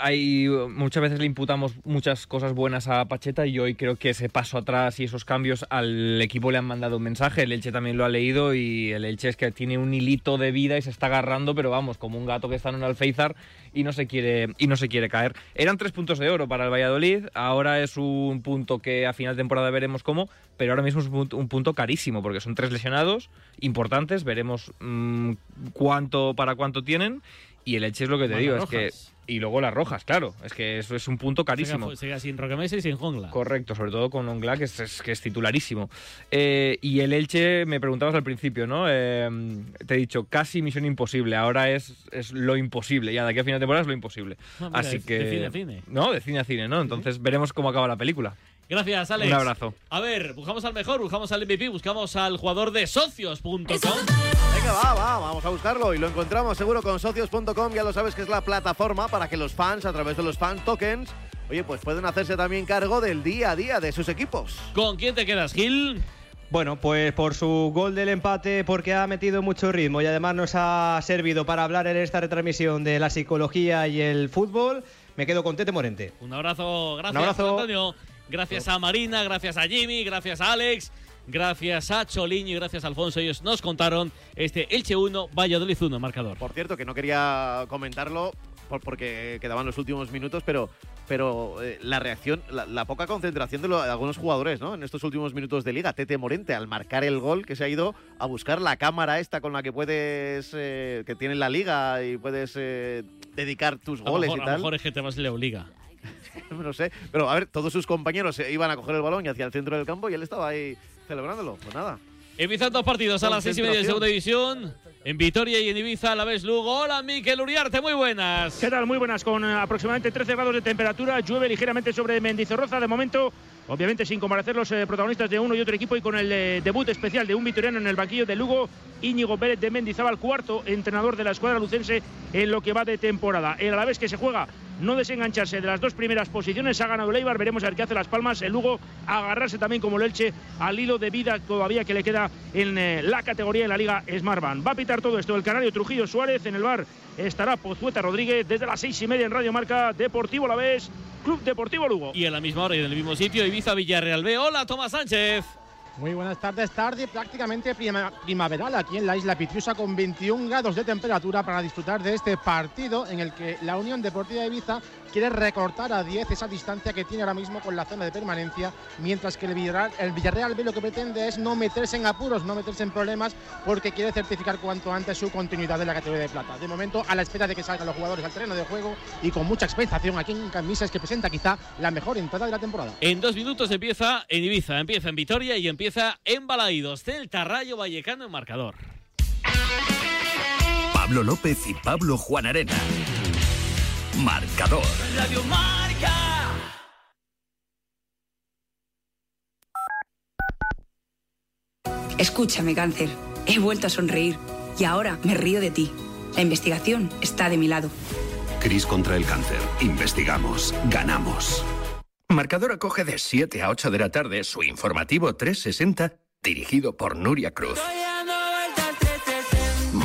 hay muchas veces le imputamos muchas cosas buenas a Pacheta y hoy creo que ese paso atrás y esos cambios al equipo le han mandado un mensaje. El Elche también lo ha leído y el Elche es que tiene un hilito de vida y se está agarrando, pero vamos, como un gato que está en un alféizar y no se quiere y no se quiere caer. Eran tres puntos de oro para el Valladolid. Ahora es un punto que a final de temporada veremos cómo, pero ahora mismo es un punto, un punto carísimo porque son tres lesionados importantes. Veremos mmm, cuánto para cuánto tienen. Y el Elche es lo que te Bueno, digo, rojas. es que y luego las rojas, claro. Es que eso es un punto carísimo. Siga, siga sin y sin Jongla. Correcto, sobre todo con Ongla, que es, es- que es titularísimo. Eh, y el Elche, me preguntabas al principio, ¿no? Eh, te he dicho, casi misión imposible. Ahora es, es lo imposible. Ya de aquí a final de temporada es lo imposible. Ah, mira, Así que. de cine a cine. No, de cine a cine, ¿no? Entonces veremos cómo acaba la película. Gracias, Alex. Un abrazo. A ver, buscamos al mejor, buscamos al MVP, buscamos al jugador de socios.com. Venga, va, va, vamos a buscarlo y lo encontramos seguro con socios.com. Ya lo sabes que es la plataforma para que los fans, a través de los fan tokens, oye, pues pueden hacerse también cargo del día a día de sus equipos. ¿Con quién te quedas, Gil? Bueno, pues por su gol del empate, porque ha metido mucho ritmo y además nos ha servido para hablar en esta retransmisión de la psicología y el fútbol, me quedo con Tete Morente. Un abrazo, gracias, Un abrazo. Antonio. Gracias a Marina, gracias a Jimmy, gracias a Alex, gracias a Choliño y gracias a Alfonso. Ellos nos contaron este Elche 1, Valladolid 1, marcador. Por cierto, que no quería comentarlo por- porque quedaban los últimos minutos, pero, pero eh, la reacción, la, la poca concentración de, lo- de algunos jugadores, ¿no? En estos últimos minutos de liga, Tete Morente, al marcar el gol, que se ha ido a buscar la cámara esta con la que puedes, eh, que tiene la liga y puedes eh, dedicar tus A goles mejor, y a lo tal. mejor es que te vas y le obliga. no sé, pero a ver, todos sus compañeros se iban a coger el balón y hacia el centro del campo y él estaba ahí celebrándolo. Pues nada. Ibiza dos partidos a las seis y media de segunda división. En Vitoria y en Ibiza a la vez Lugo. Hola, Miquel Uriarte, muy buenas. ¿Qué tal? Muy buenas, con eh, aproximadamente 13 grados de temperatura. Llueve ligeramente sobre Mendizorroza. De momento, obviamente sin comparecer los eh, protagonistas de uno y otro equipo y con el eh, debut especial de un vitoriano en el banquillo de Lugo, Íñigo Pérez de Mendizábal, cuarto entrenador de la escuadra lucense en lo que va de temporada. El Alavés que se juega no desengancharse de las dos primeras posiciones. Ha ganado el Eibar, veremos a ver qué hace Las Palmas. El Lugo agarrarse también como el Elche al hilo de vida todavía que le queda en eh, la categoría en la Liga Smartbank. Va a pitar todo esto el Canario Trujillo Suárez en el bar. Estará Pozueta Rodríguez desde las seis y media en Radio Marca Deportivo La Vez, Club Deportivo Lugo. Y a la misma hora y en el mismo sitio, Ibiza Villarreal B. Hola, Tomás Sánchez. Muy buenas tardes, tarde prácticamente prima- primaveral aquí en la isla Pitiusa con 21 grados de temperatura para disfrutar de este partido en el que la Unión Deportiva de Ibiza quiere recortar a 10 esa distancia que tiene ahora mismo con la zona de permanencia, mientras que el Villarreal, el Villarreal B lo que pretende es no meterse en apuros, no meterse en problemas, porque quiere certificar cuanto antes su continuidad en la categoría de plata. De momento, a la espera de que salgan los jugadores al terreno de juego y con mucha expectación aquí en Camisas, que presenta quizá la mejor entrada de la temporada. En dos minutos empieza en Ibiza, empieza en Vitoria y empieza en Balaídos. Celta Rayo Vallecano en marcador. Pablo López y Pablo Juan Arena. Marcador. Radio Marca. Escúchame, cáncer. He vuelto a sonreír y ahora me río de ti. La investigación está de mi lado. Cris contra el cáncer. Investigamos. Ganamos. Marcador acoge de 7 a 8 de la tarde su informativo 360 dirigido por Nuria Cruz.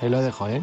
ahí lo dejo, ¿eh?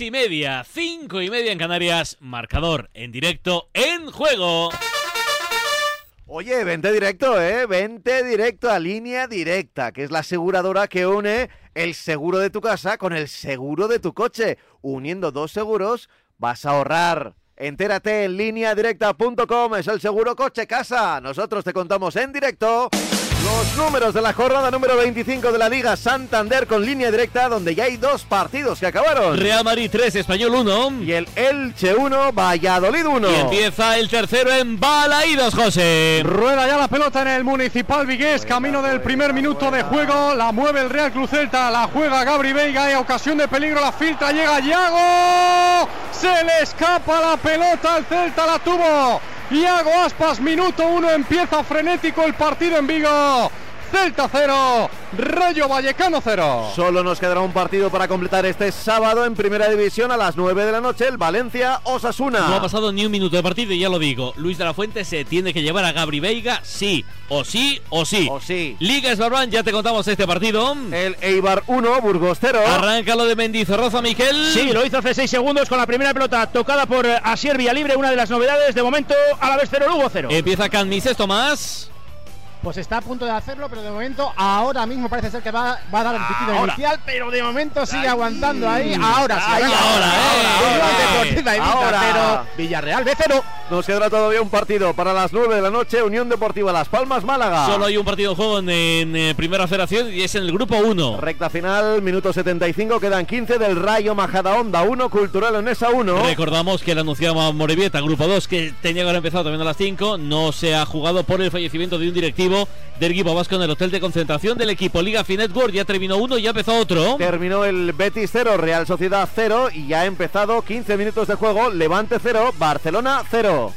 Y media, cinco y media en Canarias, marcador en directo, en juego. Oye, vente directo, ¿eh? Vente directo a línea directa, que es la aseguradora que une el seguro de tu casa con el seguro de tu coche. Uniendo dos seguros, vas a ahorrar. Entérate en lineadirecta.com, es el seguro coche casa. Nosotros te contamos en directo los números de la jornada número 25 de la Liga Santander con línea directa, donde ya hay dos partidos que acabaron. Real Madrid 3, Español 1. Y el Elche 1, Valladolid 1. Y empieza el tercero en Balaídos, José. Rueda ya la pelota en el Municipal Vigués, camino del primer minuto de juego. La mueve el Real Cruz Celta, la juega Gabri Veiga y ocasión de peligro. La filtra, llega Yago. Se le escapa la pelota al Celta, la tuvo. Iago Aspas, minuto uno, empieza frenético el partido en Vigo. Celta 0, Rayo Vallecano 0. Solo nos quedará un partido para completar este sábado en Primera División a las 9 de la noche, el Valencia Osasuna. No ha pasado ni un minuto de partido y ya lo digo. Luis de la Fuente se tiene que llevar a Gabri Veiga, sí, o sí, o sí. O sí. Liga Esbarban, ya te contamos este partido. El Eibar 1, Burgos 0. Arranca lo de Mendizorroza, Miquel. Sí, lo hizo hace 6 segundos con la primera pelota tocada por Asier Villalibre, una de las novedades. De momento, a la vez 0, Lugo 0. Empieza Canmises, Tomás. Pues está a punto de hacerlo, pero de momento, ahora mismo parece ser que va, va a dar el pitido inicial, pero de momento sigue aguantando ahí. Ahora sí, Ahí, ahora, eh, ahora, eh. Ahora. pero Villarreal B0. Nos quedará todavía un partido para las 9 de la noche, Unión Deportiva Las Palmas Málaga. Solo hay un partido en juego en, en, eh, Primera Federación y es en el grupo 1. Recta final, minuto 75, quedan 15 del Rayo Majadahonda 1, Cultural Onesa 1. Recordamos que le anunciaba Morevieta, grupo 2, que tenía que haber empezado también a las 5. No se ha jugado por el fallecimiento de un directivo del equipo vasco en el hotel de concentración del equipo Liga Finetwork. Ya terminó uno y ya empezó otro. Terminó el Betis 0, Real Sociedad 0 y ya ha empezado 15 minutos de juego, Levante 0, Barcelona 0.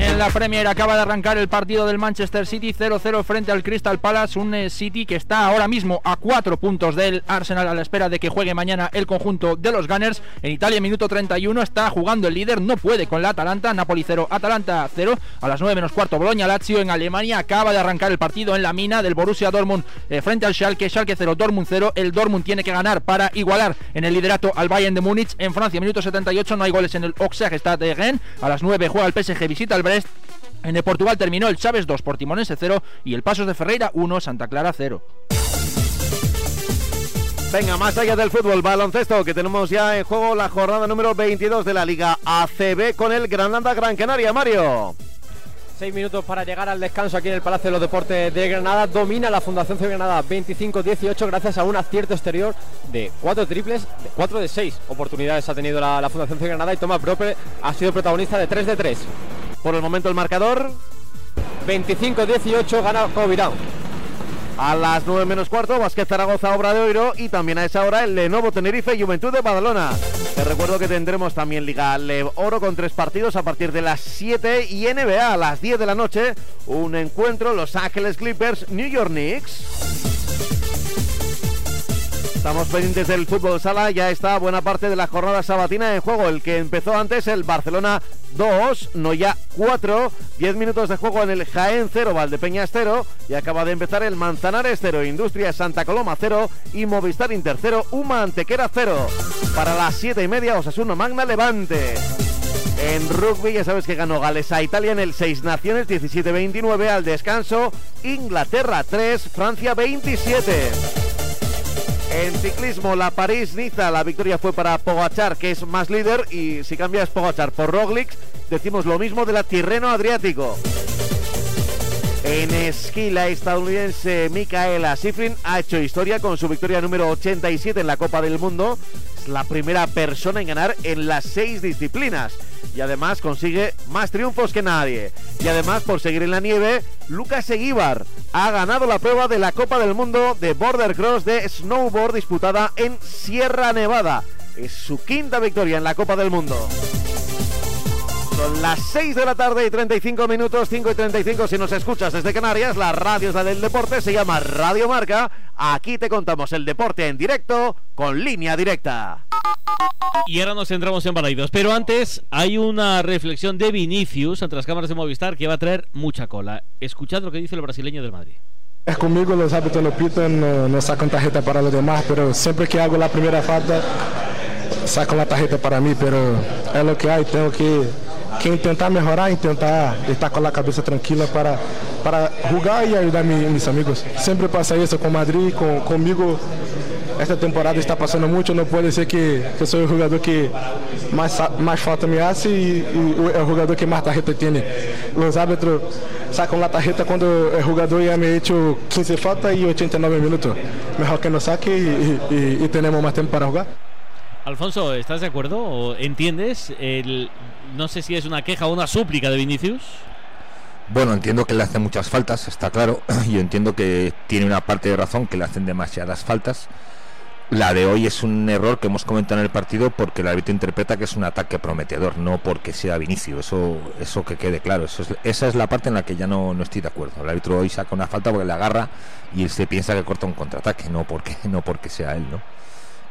En la Premier acaba de arrancar el partido del Manchester City 0-0 frente al Crystal Palace, un eh, City que está ahora mismo a cuatro puntos del Arsenal a la espera de que juegue mañana el conjunto de los Gunners. En Italia, minuto 31, está jugando el líder, no puede con la Atalanta, Napoli 0, Atalanta 0. A las 9 menos cuarto, Boloña Lazio en Alemania acaba de arrancar el partido en la mina del Borussia Dortmund eh, frente al Schalke, Schalke 0, Dortmund 0. El Dortmund tiene que ganar para igualar en el liderato al Bayern de Múnich. En Francia, minuto 78, no hay goles en el Auxerre Stade de Rennes. A las 9 juega el PSG, visita al Brest. En el Portugal terminó el Chávez 2, Portimonense 0 y el Pasos de Ferreira 1, Santa Clara 0. Venga, más allá del fútbol, baloncesto, que tenemos ya en juego la jornada número 22 de la Liga ACB con el Granada Gran Canaria, Mario. Seis minutos para llegar al descanso aquí en el Palacio de los Deportes de Granada. Domina la Fundación C Granada 25-18 gracias a un acierto exterior de cuatro triples, de cuatro de seis oportunidades ha tenido la, Fundación C Granada y Tomás Prope ha sido protagonista de 3 de 3. Por el momento el marcador 25-18 gana Covirán. A las 9 menos cuarto, Vázquez Zaragoza, Obra de Oiro y también a esa hora el Lenovo Tenerife Juventud de Badalona. Te recuerdo que tendremos también Liga Le Oro con tres partidos a partir de las 7 y NBA a las 10 de la noche. Un encuentro Los Ángeles Clippers, New York Knicks. Estamos pendientes del fútbol sala, ya está buena parte de la jornada sabatina en juego. El que empezó antes, el Barcelona 2, Noya 4, 10 minutos de juego en el Jaén 0, Valdepeñas 0 y acaba de empezar el Manzanares 0, Industria Santa Coloma 0 y Movistar Inter 0, Uma Antequera 0. Para las 7 y media, Osasuna Magna Levante. En rugby ya sabes que ganó Gales a Italia en el 6 Naciones 17-29 al descanso, Inglaterra 3, Francia 27. En ciclismo, la París-Niza, la victoria fue para Pogachar, que es más líder, y si cambias Pogachar por Roglic, decimos lo mismo de la Tirreno Adriático. En esquí, la estadounidense Micaela Schifrin ha hecho historia con su victoria número 87 en la Copa del Mundo. La primera persona en ganar en las seis disciplinas. Y además consigue más triunfos que nadie. Y además, por seguir en la nieve, Lucas Eguíbar ha ganado la prueba de la Copa del Mundo de Border Cross de snowboard disputada en Sierra Nevada. Es su quinta victoria en la Copa del Mundo. Son las 6 de la tarde y 35 minutos, 5 y 35 si nos escuchas desde Canarias. La radio es la del deporte, se llama Radio Marca. Aquí te contamos el deporte en directo con línea directa. Y ahora nos centramos en Balaidos. Pero antes hay una reflexión de Vinicius ante las cámaras de Movistar que va a traer mucha cola. Escuchad lo que dice el brasileño del Madrid. Es conmigo, los hábitos no pitan, no, no sacan tarjeta para los demás, pero siempre que hago la primera falta, sacan la tarjeta para mí, pero es lo que hay, tengo que, que intentar mejorar, intentar estar con la cabeza tranquila para, para jugar y ayudar a mi- mis amigos. Siempre pasa eso con Madrid, con, conmigo. Esta temporada está pasando mucho, no puede ser que, que soy el jugador que más, sa- más falta me hace y, y el jugador que más tarjeta tiene. Los árbitros sacan la tarjeta cuando el jugador ya me ha hecho 15 faltas y 89 minutos. Mejor que nos saque y, y- y tenemos más tiempo para jugar. Alfonso, ¿estás de acuerdo? ¿O ¿Entiendes? El, no sé si es una queja o una súplica de Vinicius. Bueno, entiendo que le hacen muchas faltas, está claro. Yo entiendo que tiene una parte de razón que le hacen demasiadas faltas. La de hoy es un error que hemos comentado en el partido porque el árbitro interpreta que es un ataque prometedor, no porque sea Vinicius. Eso, eso que quede claro. Eso es- esa es la parte en la que ya no, no estoy de acuerdo. El árbitro hoy saca una falta porque le agarra y se piensa que corta un contraataque, no porque, no porque sea él, ¿no?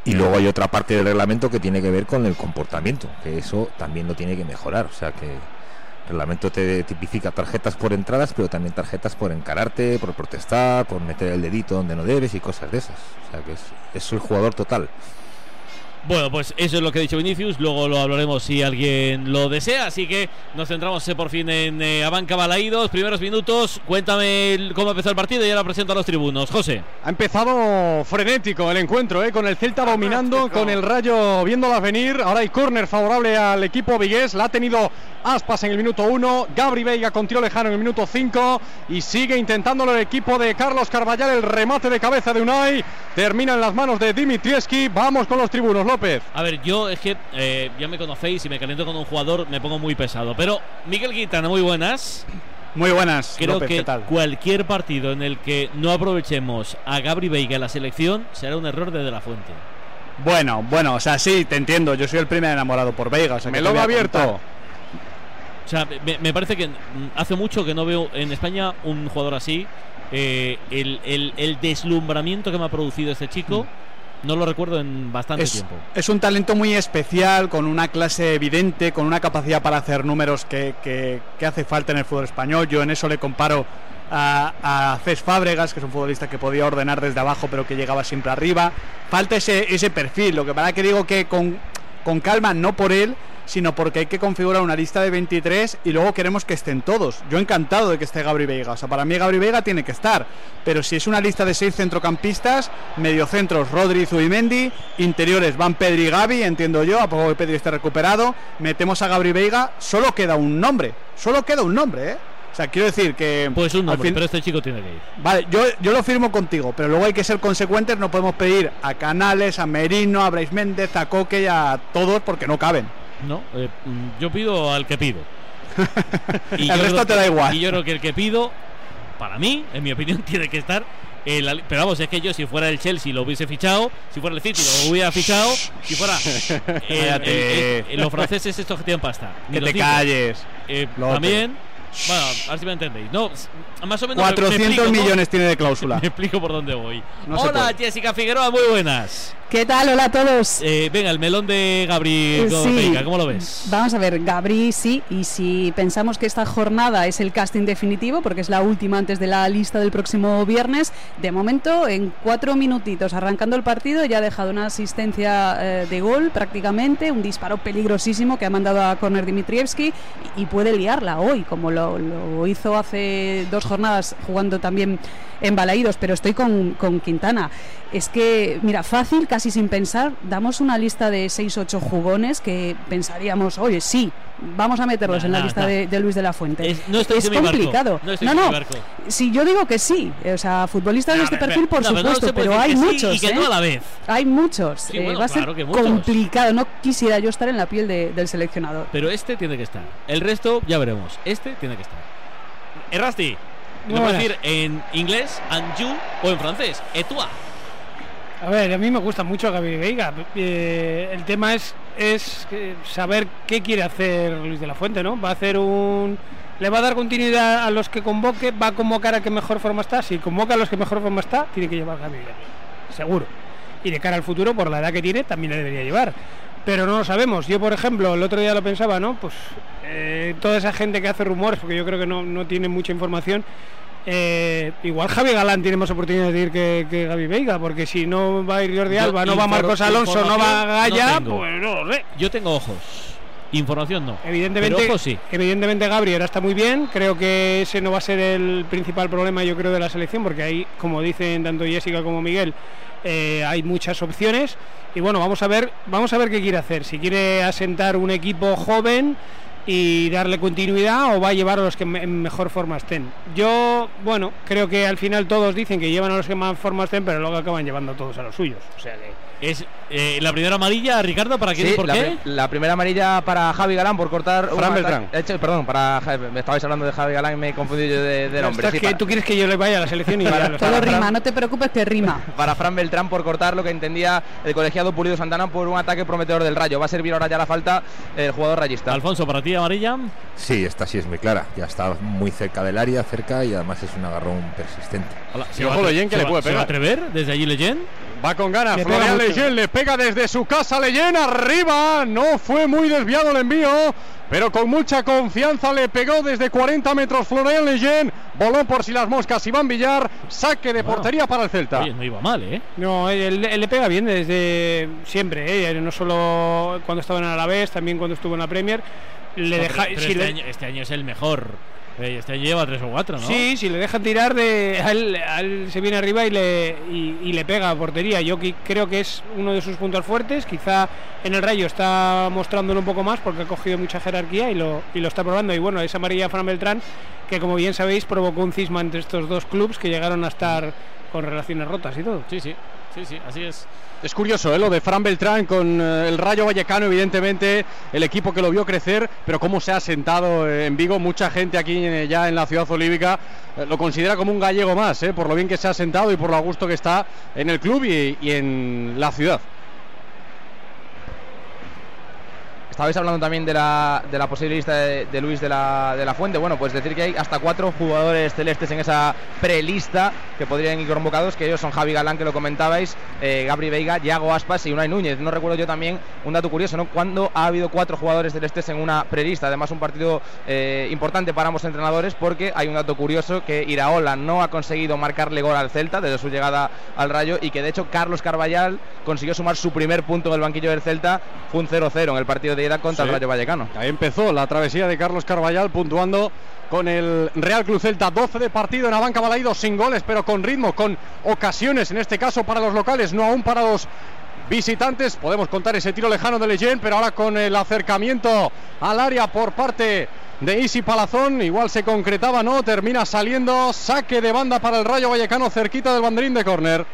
Y luego hay otra parte del reglamento que tiene que ver con el comportamiento, que eso también lo tiene que mejorar. O sea que el reglamento te tipifica tarjetas por entradas, pero también tarjetas por encararte, por protestar, por meter el dedito donde no debes y cosas de esas. O sea que es, es el jugador total. Bueno, pues eso es lo que ha dicho Vinicius. Luego lo hablaremos si alguien lo desea. Así que nos centramos eh, por fin en eh, Abanca Balaídos. Primeros minutos. Cuéntame el- cómo empezó el partido y ahora presento a los tribunos. José. Ha empezado frenético el encuentro, ¿eh? con el Celta dominando, con el Rayo viéndola venir. Ahora hay córner favorable al equipo vigués. La ha tenido Aspas en el minuto 1, Gabri Veiga con tiro lejano en el minuto 5 y sigue intentándolo el equipo de Carlos Carballal. El remate de cabeza de Unai termina en las manos de Dimitrieski. Vamos con los tribunos, López. A ver, yo es que eh, ya me conocéis y me caliento con un jugador, me pongo muy pesado. Pero Miguel Quintana, muy buenas. Muy buenas, Creo López, que ¿qué tal? cualquier partido en el que no aprovechemos a Gabri Veiga en la selección será un error de De La Fuente. Bueno, bueno, o sea, sí, te entiendo. Yo soy el primer enamorado por Veiga. O sea, Melón voy a abierto. contar. O sea, me, me parece que mm, hace mucho que no veo en España un jugador así. Eh, el, el- el deslumbramiento que me ha producido este chico no lo recuerdo en bastante Es, tiempo. es un talento muy especial, con una clase evidente, con una capacidad para hacer números que, que- que hace falta en el fútbol español. Yo en eso le comparo a, a Cés Fábregas, que es un futbolista que podía ordenar desde abajo, pero que llegaba siempre arriba. Falta ese, ese perfil. Lo que pasa que digo que con, con calma, no por él, sino porque hay que configurar una lista de 23 y luego queremos que estén todos. Yo encantado de que esté Gabri Veiga. O sea, para mí Gabri Veiga tiene que estar. Pero si es una lista de seis centrocampistas, mediocentros Rodri Zubimendi, interiores van Pedri y Gaby, entiendo yo, a poco que Pedri esté recuperado, metemos a Gabri Veiga, solo queda un nombre. Solo queda un nombre, ¿eh? O sea, quiero decir que... Pues un nombre, fin- pero este chico tiene que ir. Vale, yo, yo lo firmo contigo, pero luego hay que ser consecuentes, no podemos pedir a Canales, a Merino, a Brais Méndez, a Coque y a todos porque no caben. No, eh, yo pido al que pido. El yo resto te da igual. Y yo creo que el que pido, para mí, en mi opinión, tiene que estar. li- pero vamos, es que yo si fuera el Chelsea lo hubiese fichado, si fuera el City lo hubiera fichado, si fuera el- el- el- el- los franceses estos que tienen pasta. Que te digo. calles. Eh, también, bueno, a ver si me entendéis. No, más o menos. me- me 400 explico, ¿no? millones tiene de cláusula. Me explico por dónde voy. No Hola. Jessica Figueroa, muy buenas. ¿Qué tal? Hola a todos. Eh, venga, el melón de Gabriel Sí. Veiga, ¿cómo lo ves? Vamos a ver, Gabri sí, y si pensamos que esta jornada es el casting definitivo, porque es la última antes de la lista del próximo viernes, de momento en cuatro minutitos arrancando el partido ya ha dejado una asistencia eh, de gol prácticamente, un disparo peligrosísimo que ha mandado a Corner Dimitrievski y, y puede liarla hoy, como lo, lo hizo hace dos jornadas jugando también en Balaídos, pero estoy con, con Quintana. Es que, mira, fácil, casi sin pensar, damos una lista de 6-8 jugones que pensaríamos, oye, sí, vamos a meterlos en la lista de, de Luis de la Fuente. Es- no estáis es mi barco, complicado. no no. Si yo digo que sí, o sea, futbolistas de este perfil, por pero supuesto, pero hay sí muchos. y que ¿eh? no a la vez. Hay muchos. Sí, eh, bueno, va a ser complicado. No quisiera yo estar en la piel de- del seleccionador. Pero este tiene que estar. El resto ya veremos. Este tiene que estar. Errasti. Lo puedo decir en inglés, Anju, o en francés, et toi. A ver, a mí me gusta mucho Gaby Veiga. Eh, el tema es, es saber qué quiere hacer Luis de la Fuente, ¿no? Va a hacer un... Le va a dar continuidad a los que convoque, va a convocar a que mejor forma está. Si convoca a los que mejor forma está, tiene que llevar a Gaby Veiga. Seguro. Y de cara al futuro, por la edad que tiene, también le debería llevar. Pero no lo sabemos. Yo, por ejemplo, el otro día lo pensaba, ¿no? Pues eh, toda esa gente que hace rumores, porque yo creo que no, no tiene mucha información, eh, igual Javi Galán tiene más oportunidades de ir que, que Gaby Veiga, porque si no va a ir Jordi Yo Alba, no va Marcos Alonso, no va Gaya, no pues no lo sé. Yo tengo ojos. Información no. Evidentemente, ojos sí. evidentemente Gabriel está muy bien. Creo que ese no va a ser el principal problema, yo creo, de la selección, porque ahí, como dicen tanto Jessica como Miguel, eh, hay muchas opciones. Y bueno, vamos a ver, vamos a ver qué quiere hacer. Si quiere asentar un equipo joven y darle continuidad o va a llevar a los que en mejor forma estén. Yo, bueno, creo que al final todos dicen que llevan a los que más forma estén, pero luego acaban llevando todos a los suyos. O sea que Es eh, la primera amarilla, Ricardo, ¿para quién Sí, y por la, qué? la primera amarilla para Javi Galán por cortar. Fran Beltrán. eh, che, perdón, para. Me estabais hablando de Javi Galán y me he confundido yo de, de nombre. Sí, que para- tú quieres que yo le vaya a la selección y lo Todo rima, no te preocupes que rima. para Fran Beltrán por cortar lo que entendía el colegiado Pulido Santana por un ataque prometedor del Rayo. Va a servir ahora ya la falta el jugador rayista. Alfonso, para ti amarilla. Sí, esta sí es muy clara. Ya está muy cerca del área, cerca y además es un agarrón persistente. Y ojo Leyen que le puede ¿Se va a pegar. atrever desde allí Leyen? Va con ganas, Le Florian. Leyen le pega desde su casa, Leyen arriba, no fue muy desviado el envío, pero con mucha confianza le pegó desde 40 metros Florian Leyen, voló por si las moscas Iván Villar, saque de portería para el Celta. Oye, no iba mal, ¿eh? No, él, él le pega bien desde siempre, ¿eh? no solo cuando estaba en Alavés, también cuando estuvo en la Premier. Le No, deja, pero- pero si este, le- año, este año es el mejor. Este lleva tres o cuatro, ¿no? Sí, si le dejan tirar, de, a él, a él se viene arriba y le, y, y le pega a portería. Yo creo que es uno de sus puntos fuertes. Quizá en el Rayo está mostrándolo un poco más porque ha cogido mucha jerarquía y lo, y lo está probando. Y bueno, esa amarilla Fran Beltrán, que como bien sabéis, provocó un cisma entre estos dos clubes que llegaron a estar con relaciones rotas y todo. Sí, sí, sí, sí, así es. Es curioso ¿eh? lo de Fran Beltrán con eh, el Rayo Vallecano, evidentemente, el equipo que lo vio crecer, pero cómo se ha sentado eh, en Vigo. Mucha gente aquí eh, ya en la ciudad olívica lo considera como un gallego más, por lo bien que se ha sentado y por lo a gusto que está en el club y en la ciudad. Estabais hablando también de la, de la posible lista de, Luis de la, de la Fuente. Bueno, pues decir que hay hasta cuatro jugadores celestes en esa prelista que podrían ir convocados, que ellos son Javi Galán, que lo comentabais, eh, Gabri Veiga, Yago Aspas y Unai Núñez. No recuerdo yo también un dato curioso, ¿no? Cuando ha habido cuatro jugadores celestes en una prelista. Además, un partido eh, importante para ambos entrenadores porque hay un dato curioso que Iraola no ha conseguido marcarle gol al Celta desde su llegada al Rayo y que de hecho Carlos Carballal consiguió sumar su primer punto en el banquillo del Celta. Fue un 0-0 en el partido de contra Sí. el Rayo Vallecano. Ahí empezó la travesía de Carlos Carballal puntuando con el Real Club Celta. 12 de partido en la banca Balaído sin goles, pero con ritmo, con ocasiones, en este caso para los locales, no aún para los visitantes. Podemos contar ese tiro lejano de Leyen, pero ahora con el acercamiento al área por parte de Isi Palazón. Igual se concretaba, ¿no? Termina saliendo. Saque de banda para el Rayo Vallecano cerquita del banderín de córner.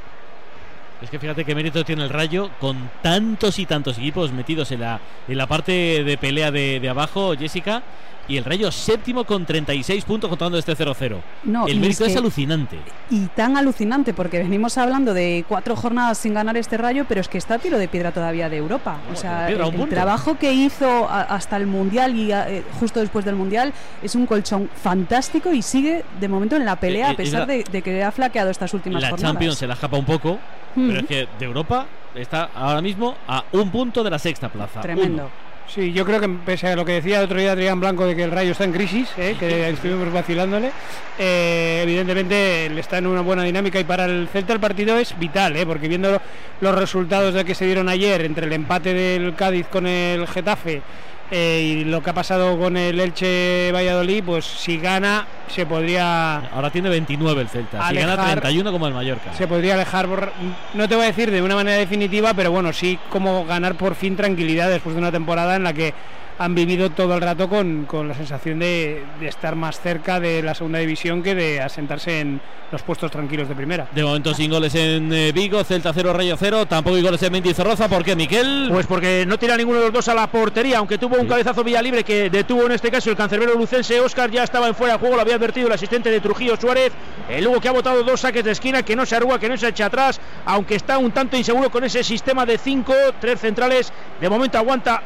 Es que fíjate qué mérito tiene el Rayo con tantos y tantos equipos metidos en la, en la parte de pelea de, de abajo, Jessica. Y el Rayo séptimo con 36 puntos contando este 0-0. No, el mérito es alucinante. Y tan alucinante, porque venimos hablando de cuatro jornadas sin ganar este rayo, pero es que está a tiro de piedra todavía de Europa. O sea, el, trabajo que hizo a- hasta el Mundial y a- eh, justo después del Mundial es un colchón fantástico y sigue de momento en la pelea, Eh, a eh, pesar es la- de, de que ha flaqueado estas últimas La jornadas. Champions se la escapa un poco, pero es que de Europa está ahora mismo a un punto de la sexta plaza. Tremendo. Sí, yo creo que pese a lo que decía el otro día Adrián Blanco de que el Rayo está en crisis, ¿eh? que estuvimos vacilándole, eh, evidentemente le está en una buena dinámica y para el Celta el partido es vital, ¿eh? porque viendo los resultados de que se dieron ayer entre el empate del Cádiz con el Getafe eh, y lo que ha pasado con el Elche Valladolid, pues si gana se podría Ahora tiene 29 el Celta. Si gana Alejar- 31 como el Mallorca. se podría alejar, por- no te voy a decir de una manera definitiva, pero bueno, sí como ganar por fin tranquilidad después de una temporada en la que han vivido todo el rato con, con la sensación de, de estar más cerca de la segunda división que de asentarse en los puestos tranquilos de primera. De momento sin goles en eh, Vigo, Celta 0, Rayo 0, tampoco hay goles en Mendizorroza. ¿Por qué, Miquel? Pues porque no tira ninguno de los dos a la portería, aunque tuvo un cabezazo vía libre que detuvo en este caso el cancerbero lucense. Oscar ya estaba en fuera de juego, lo había advertido el asistente de Trujillo Suárez. El Lugo que ha botado dos saques de esquina, que no se arruga, que no se echa atrás, aunque está un tanto inseguro con ese sistema de cinco, tres centrales. De momento aguanta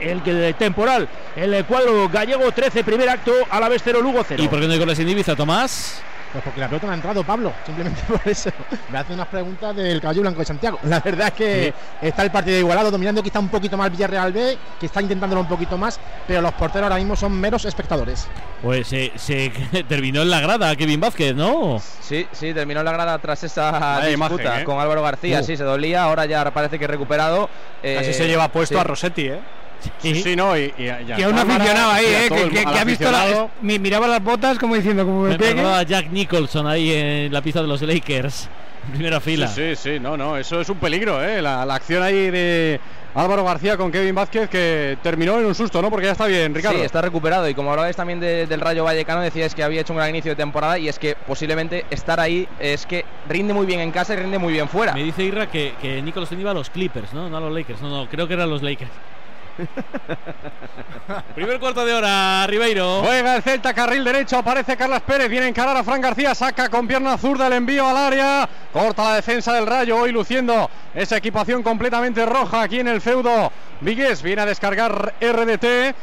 el, el temporal, el cuadro gallego 13, primer acto, a la vez 0, Lugo 0. ¿Y por qué no hay goles en Ibiza, Tomás? Pues porque la pelota no ha entrado, Pablo. Simplemente por eso. Me hace unas preguntas del caballo blanco de Santiago. La verdad es que está el partido igualado, dominando quizá un poquito más Villarreal B, que está intentándolo un poquito más, pero los porteros ahora mismo son meros espectadores. Pues se, se terminó en la grada Kevin Vázquez, ¿no? Sí, sí, terminó en la grada tras esa disputa imagen, ¿eh? con Álvaro García. Uh. Sí, se dolía, ahora ya parece que recuperado. Eh, Así se lleva puesto sí. a Rossetti, ¿eh? Sí, sí, no, y, y, y a Que un cámara, aficionado ahí, ¿eh? Que, ha visto la, miraba las botas como diciendo, como me Me a Jack Nicholson ahí en la pista de los Lakers. en Primera fila. Sí, sí, sí, no, no, eso es un peligro, ¿eh? La, la acción ahí de Álvaro García con Kevin Vázquez que terminó en un susto, ¿no? Porque ya está bien, Ricardo. Sí, está recuperado y como hablabais también de- del Rayo Vallecano, decíais que había hecho un gran inicio de temporada y es que posiblemente estar ahí es que rinde muy bien en casa y rinde muy bien fuera. Me dice Irra que, que Nicholson iba a los Clippers, ¿no? No a los Lakers. No, no, creo que eran los Lakers. Primer cuarto de hora, Ribeiro. Juega el Celta, carril derecho, aparece Carlos Pérez, viene a encarar a Fran García, saca con pierna zurda el envío al área, corta la defensa del Rayo, hoy luciendo esa equipación completamente roja aquí en el feudo. Vigues viene a descargar RDT.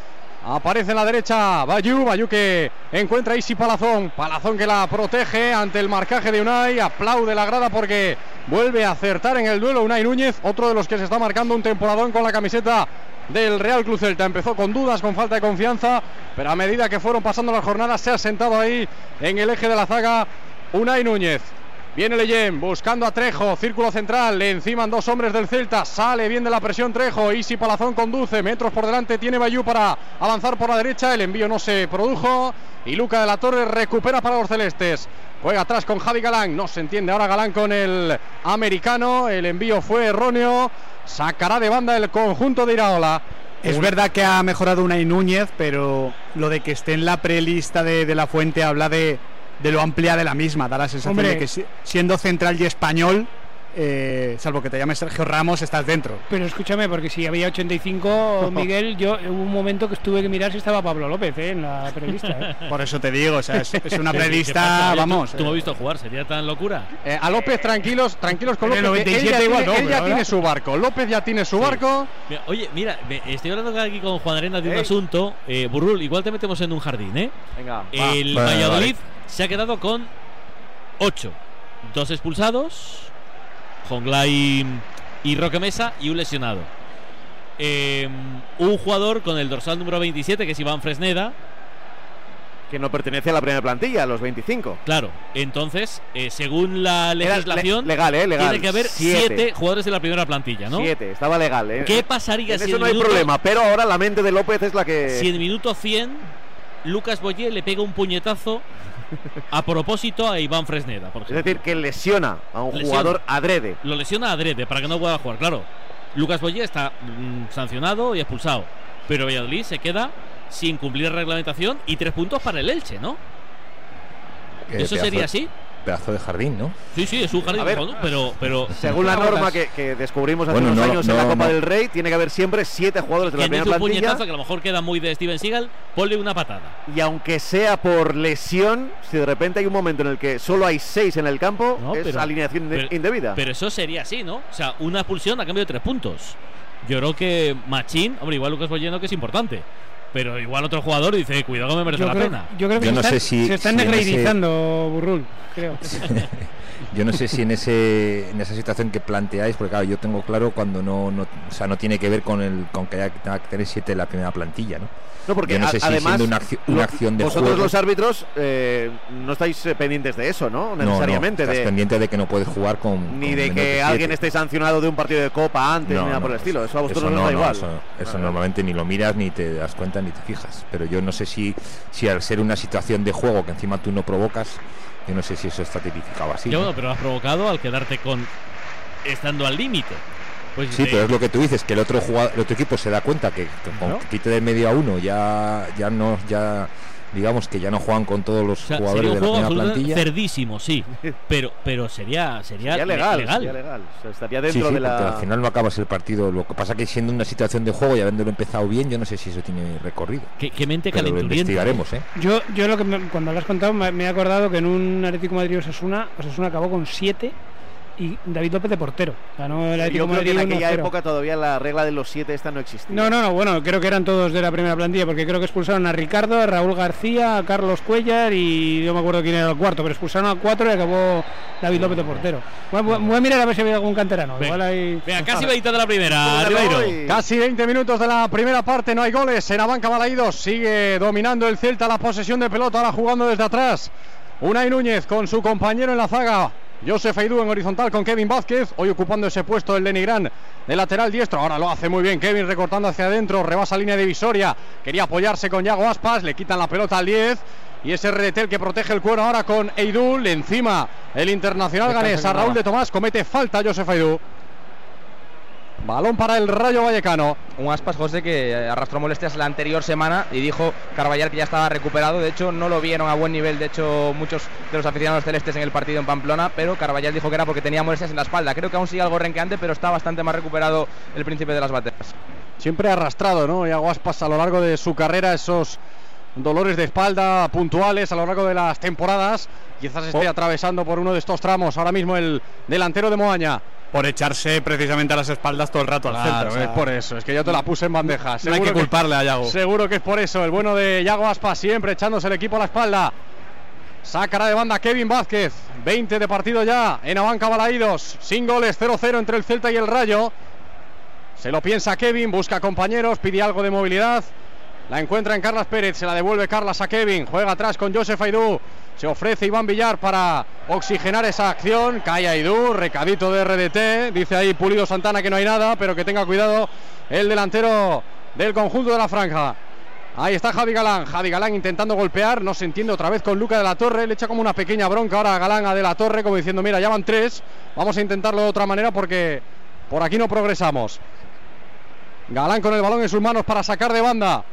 Aparece en la derecha Bayú, Bayú que encuentra Isi Palazón, Palazón que la protege ante el marcaje de Unai, aplaude la grada porque vuelve a acertar en el duelo Unai Núñez, otro de los que se está marcando un temporadón con la camiseta del Real Cruz Celta. Empezó con dudas, con falta de confianza, pero a medida que fueron pasando las jornadas se ha sentado ahí en el eje de la zaga Unai Núñez. Viene Leyen buscando a Trejo, círculo central, le enciman dos hombres del Celta, sale bien de la presión Trejo, Isi Palazón conduce, metros por delante tiene Bayú para avanzar por la derecha, el envío no se produjo y Luca de la Torre recupera para los celestes. Juega atrás con Javi Galán, no se entiende ahora Galán con el americano, el envío fue erróneo, sacará de banda el conjunto de Iraola. Es verdad que ha mejorado Unai Núñez, pero lo de que esté en la prelista de, de la fuente habla de, de lo amplia de la misma. Da la sensación Hombre. de que si- siendo central y español, eh, salvo que te llames Sergio Ramos, estás dentro. Pero escúchame, porque si había 85, Miguel, yo hubo un momento que estuve que mirar si estaba Pablo López ¿eh? en la prelista. ¿eh? Por eso te digo, o sea, es, es una tú- vamos. Tú, me has visto jugar, ¿sería tan locura? Eh, a López tranquilos, tranquilos con En el López. que él 97 ya, igual tiene, no, él ya tiene su barco, López ya tiene su barco. Mira, oye, mira, me- estoy hablando aquí con Juan Arena de un asunto. Eh, Burrul, igual te metemos en un jardín, ¿eh? Venga, El va. Valladolid vale. se ha quedado con 8. Dos expulsados, Jonglai y Roque Mesa y un lesionado. Eh, un jugador con el dorsal número 27, que es Iván Fresneda. Que no pertenece a la primera plantilla, a los 25. Claro, entonces, eh, según la legislación, le- legal, ¿eh? Legal. tiene que haber Siete. 7 jugadores de la primera plantilla, ¿no? Siete, estaba legal, ¿eh? ¿Qué pasaría En si eso el no hay problema, pero ahora la mente de López es la que. Si en el minuto 100 Lucas Boyer le pega un puñetazo a propósito a Iván Fresneda, por Es decir, que lesiona a un Lesiona. jugador adrede. Lo lesiona adrede para que no pueda jugar, claro. Lucas Boyer está mm, sancionado y expulsado. Pero Valladolid se queda sin cumplir la reglamentación y tres puntos para el Elche, ¿no? ¿Eso pedazo- sería así? Pedazo de jardín, ¿no? Sí, sí, es un jardín A ver, pero, pero Según la norma que, que descubrimos hace Bueno, unos no, años en no, la Copa no. del Rey, tiene que haber siempre siete jugadores de la primera dice un plantilla. puñetazo que a lo mejor queda muy de Steven Seagal, ponle una patada. Y aunque sea por lesión, si de repente hay un momento en el que solo hay seis en el campo, No, es pero- alineación pero- indebida. Pero eso sería así, ¿no? O sea, una expulsión a cambio de tres puntos. Yo creo que Machín, hombre, igual Lucas Boyeno que es importante. Pero igual otro jugador dice, cuidado que me merece Yo la creo, pena. yo creo que Yo se, no están, sé si- se están si ese- Burrul, creo. Yo no sé si en ese en esa situación que planteáis, porque claro, yo tengo claro cuando no, no o sea, no tiene que ver con el con que haya que tener siete la primera plantilla, ¿no? No, porque yo no a- sé si además, siendo una, acción de vosotros juego, los árbitros eh, no estáis eh, pendientes de eso, ¿no? no, no, Necesariamente. estás de, pendiente de que no puedes jugar con ni con de que alguien esté sancionado de un partido de Copa antes, No, ni nada no, por el estilo. Eso a vosotros eso no, os no, da no, igual. Eso, eso normalmente ni lo miras, ni te das cuenta, ni te fijas. Pero yo no sé si, si al ser una situación de juego que encima tú no provocas, yo no sé si eso está tipificado así. Ya ¿no? pero has provocado al quedarte con. estando al límite. Pues, Sí, eh, pero es lo que tú dices, que el otro jugador, el otro equipo se da cuenta que, que con que quite de medio a uno ya, ya no, ya digamos que ya no juegan con todos los o sea, jugadores sería un de la primera plantilla. cerdísimo, sí. Pero, pero sería, sería, Sería le- legal, sería legal. O sea, estaría Sí, dentro sí, de porque la. al final no acabas el partido. Lo que pasa que siendo una situación de juego y habiéndolo empezado bien, yo no sé si eso tiene recorrido. Qué, qué mente Pero lo investigaremos, ¿eh? Yo, yo lo que me- cuando lo has contado me, me he acordado que en un Atlético de Madrid Osasuna, Osasuna acabó con 7 y David López de portero. Ganó el Atlético Yo creo que en aquella 1-0. época todavía la regla de los siete esta no existía. No, no, no, bueno, creo que eran todos de la primera plantilla, porque creo que expulsaron a Ricardo, a Raúl García, a Carlos Cuellar y no me acuerdo quién era el cuarto, pero expulsaron a cuatro y acabó David López de portero. Voy, voy- a mirar a ver si había algún canterano. Igual hay... Venga, casi veinte de la primera, Ribeiro. Casi 20 minutos de la primera parte, no hay goles. En la banca Balaídos sigue dominando el Celta la posesión de pelota, ahora jugando desde atrás. Unai Núñez con su compañero en la zaga. Josef Aidú en horizontal con Kevin Vázquez, hoy ocupando ese puesto el de Nigrán de lateral diestro. Ahora lo hace muy bien Kevin recortando hacia adentro, rebasa línea divisoria. Quería apoyarse con Yago Aspas, le quitan la pelota al 10. Y ese retel que protege el cuero ahora con Eidul. Encima el internacional ganés a Raúl de Tomás comete falta Josef Aidú. Balón para el Rayo Vallecano. Un aspas, José, que arrastró molestias la anterior semana y dijo Carballar que ya estaba recuperado. De hecho, no lo vieron a buen nivel. De hecho, muchos de los aficionados celestes en el partido en Pamplona, pero Carballar dijo que era porque tenía molestias en la espalda. Creo que aún sigue algo renqueante, pero está bastante más recuperado el príncipe de las bateras. Siempre arrastrado, ¿no? Y Aguaspas a lo largo de su carrera esos dolores de espalda puntuales a lo largo de las temporadas. Quizás esté Oh. atravesando por uno de estos tramos ahora mismo el delantero de Moaña. Por echarse precisamente a las espaldas todo el rato al Claro, centro. o sea, es por eso, es que yo te la puse en bandeja. No hay que culparle a Yago. Seguro que es por eso. El bueno de Yago Aspas siempre echándose el equipo a la espalda. Sacará de banda Kevin Vázquez. 20 de partido ya en Abanca Balaídos. Sin goles, 0-0 entre el Celta y el Rayo. Se lo piensa Kevin, busca compañeros, pide algo de movilidad. La encuentra en Carlas Pérez, se la devuelve Carlas a Kevin. Juega atrás con Joseph Aidú. Se ofrece Iván Villar para oxigenar esa acción. Cae Aidú, recadito de RDT. Dice ahí Pulido Santana que no hay nada, pero que tenga cuidado el delantero del conjunto de la franja. Ahí está Javi Galán. Javi Galán intentando golpear. No se entiende otra vez con Luca de la Torre. Le echa como una pequeña bronca ahora a Galán a de la Torre, como diciendo: Mira, ya van tres. Vamos a intentarlo de otra manera porque por aquí no progresamos. Galán con el balón en sus manos para sacar de banda.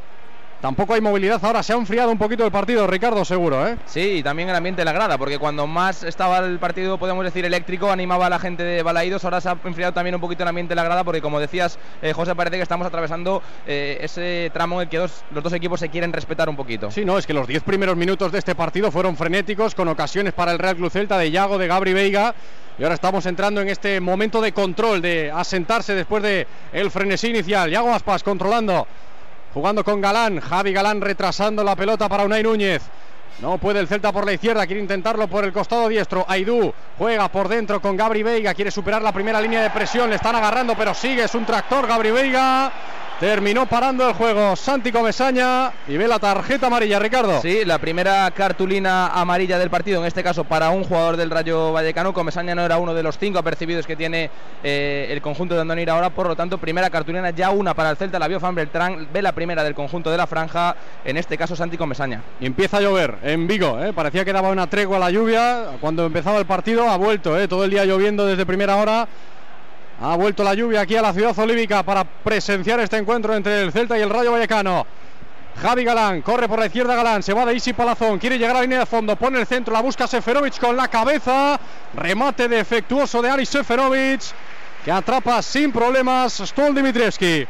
Tampoco hay movilidad ahora. Se ha enfriado un poquito el partido, Ricardo, seguro, ¿eh? Sí, y también el ambiente de la grada, porque cuando más estaba el partido, podemos decir, eléctrico, animaba a la gente de Balaídos, ahora se ha enfriado también un poquito el ambiente de la grada, porque como decías, eh, José, parece que estamos atravesando eh, ese tramo en el que dos- los dos equipos se quieren respetar un poquito. Sí, no, es que los 10 primeros minutos de este partido fueron frenéticos, con ocasiones para el Real Club Celta de Yago, de Gabri Veiga. Y ahora estamos entrando en este momento de control, de asentarse después de el frenesí inicial. Yago Aspas controlando, jugando con Galán. Javi Galán retrasando la pelota para Unai Núñez. No puede el Celta por la izquierda, quiere intentarlo por el costado diestro. Aidú juega por dentro con Gabri Veiga, quiere superar la primera línea de presión, le están agarrando, pero sigue, es un tractor Gabri Veiga. Terminó parando el juego Santi Comesaña y ve la tarjeta amarilla, Ricardo. Sí, la primera cartulina amarilla del partido, en este caso para un jugador del Rayo Vallecano. Comesaña no era uno de los cinco apercibidos que tiene eh, el conjunto de Andonira ahora, por lo tanto, primera cartulina, ya una para el Celta, la vio Fan Beltrán, ve la primera del conjunto de la franja, en este caso Santi Comesaña. Y empieza a llover en Vigo, ¿eh? parecía que daba una tregua a la lluvia. Cuando empezaba el partido ha vuelto, ¿eh? todo el día lloviendo desde primera hora. Ha vuelto la lluvia aquí a la ciudad olívica para presenciar este encuentro entre el Celta y el Rayo Vallecano. Javi Galán, corre por la izquierda Galán, se va de Isi Palazón, quiere llegar a la línea de fondo, pone el centro, la busca Seferovic con la cabeza, remate defectuoso de Aris Seferovic, que atrapa sin problemas Stol Dimitrievski.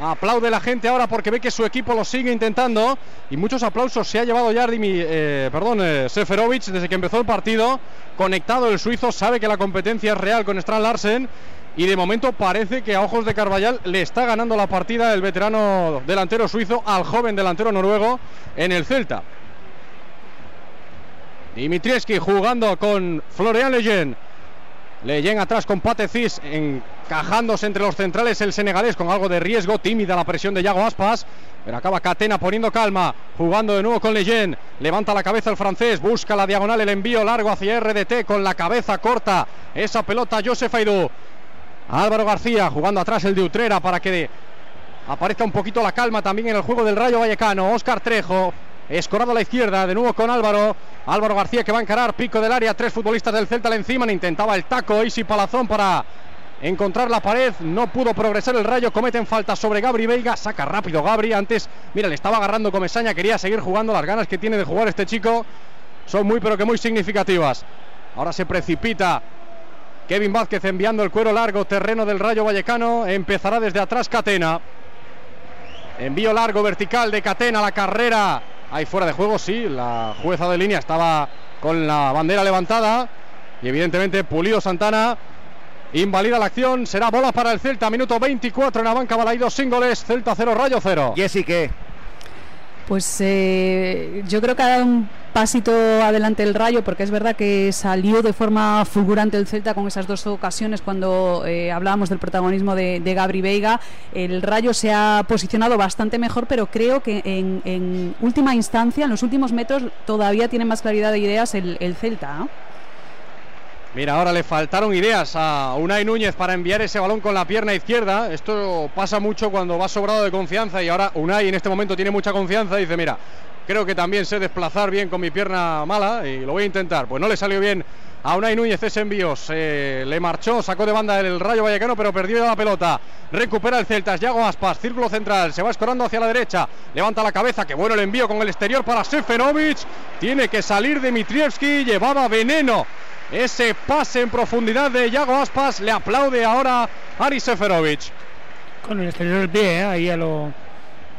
Aplaude la gente ahora porque ve que su equipo lo sigue intentando y muchos aplausos se ha llevado ya eh, perdón, eh, Seferovic desde que empezó el partido. Conectado el suizo, sabe que la competencia es real con Strand Larsen y de momento parece que a ojos de Carvallal le está ganando la partida el veterano delantero suizo al joven delantero noruego en el Celta. Dimitrievski jugando con Florian Leyen. Leyen atrás con Patecis, encajándose entre los centrales el senegalés con algo de riesgo, tímida la presión de Yago Aspas, pero acaba Catena poniendo calma, jugando de nuevo con Leyen, levanta la cabeza el francés, busca la diagonal, el envío largo hacia RDT con la cabeza corta, esa pelota Joseph Aidú. Álvaro García jugando atrás el de Utrera para que aparezca un poquito la calma también en el juego del Rayo Vallecano. Oscar Trejo, escorado a la izquierda, de nuevo con Álvaro. Álvaro García que va a encarar, pico del área, tres futbolistas del Celta le encima, intentaba el taco, Isi Palazón para encontrar la pared, no pudo progresar el rayo, cometen falta sobre Gabri Veiga, saca rápido Gabri, antes, mira, le estaba agarrando Comesaña, quería seguir jugando, las ganas que tiene de jugar este chico son muy pero que muy significativas. Ahora se precipita Kevin Vázquez enviando el cuero largo, terreno del Rayo Vallecano, empezará desde atrás Catena. Envío largo, vertical de Catena, la carrera. Ahí fuera de juego, sí, la jueza de línea estaba con la bandera levantada. Y evidentemente Pulido Santana invalida la acción. Será bola para el Celta, minuto 24 en la banca Balaídos sin goles. Celta 0, Rayo 0. Jessy, ¿qué? Pues eh, yo creo que ha dado un pasito adelante el Rayo, porque es verdad que salió de forma fulgurante el Celta con esas dos ocasiones cuando eh, hablábamos del protagonismo de, de, Gabri Veiga. El Rayo se ha posicionado bastante mejor, pero creo que en, en última instancia, en los últimos metros, todavía tiene más claridad de ideas el, el Celta. ¿no? Mira, ahora le faltaron ideas a Unai Núñez para enviar ese balón con la pierna izquierda. Esto pasa mucho cuando va sobrado de confianza y ahora Unai en este momento tiene mucha confianza y dice, mira, creo que también sé desplazar bien con mi pierna mala y lo voy a intentar. Pues no le salió bien a Unai Núñez ese envío. Se le marchó, sacó de banda el Rayo Vallecano, pero perdió la pelota. Recupera el Celta, Yago Aspas, círculo central, se va escorando hacia la derecha. Levanta la cabeza, que bueno el envío con el exterior para Sefenovic. Tiene que salir Dimitrievski, llevaba veneno ese pase en profundidad de Yago Aspas. Le aplaude ahora Ari Seferovic. Con el exterior del pie, ¿eh? ahí a lo,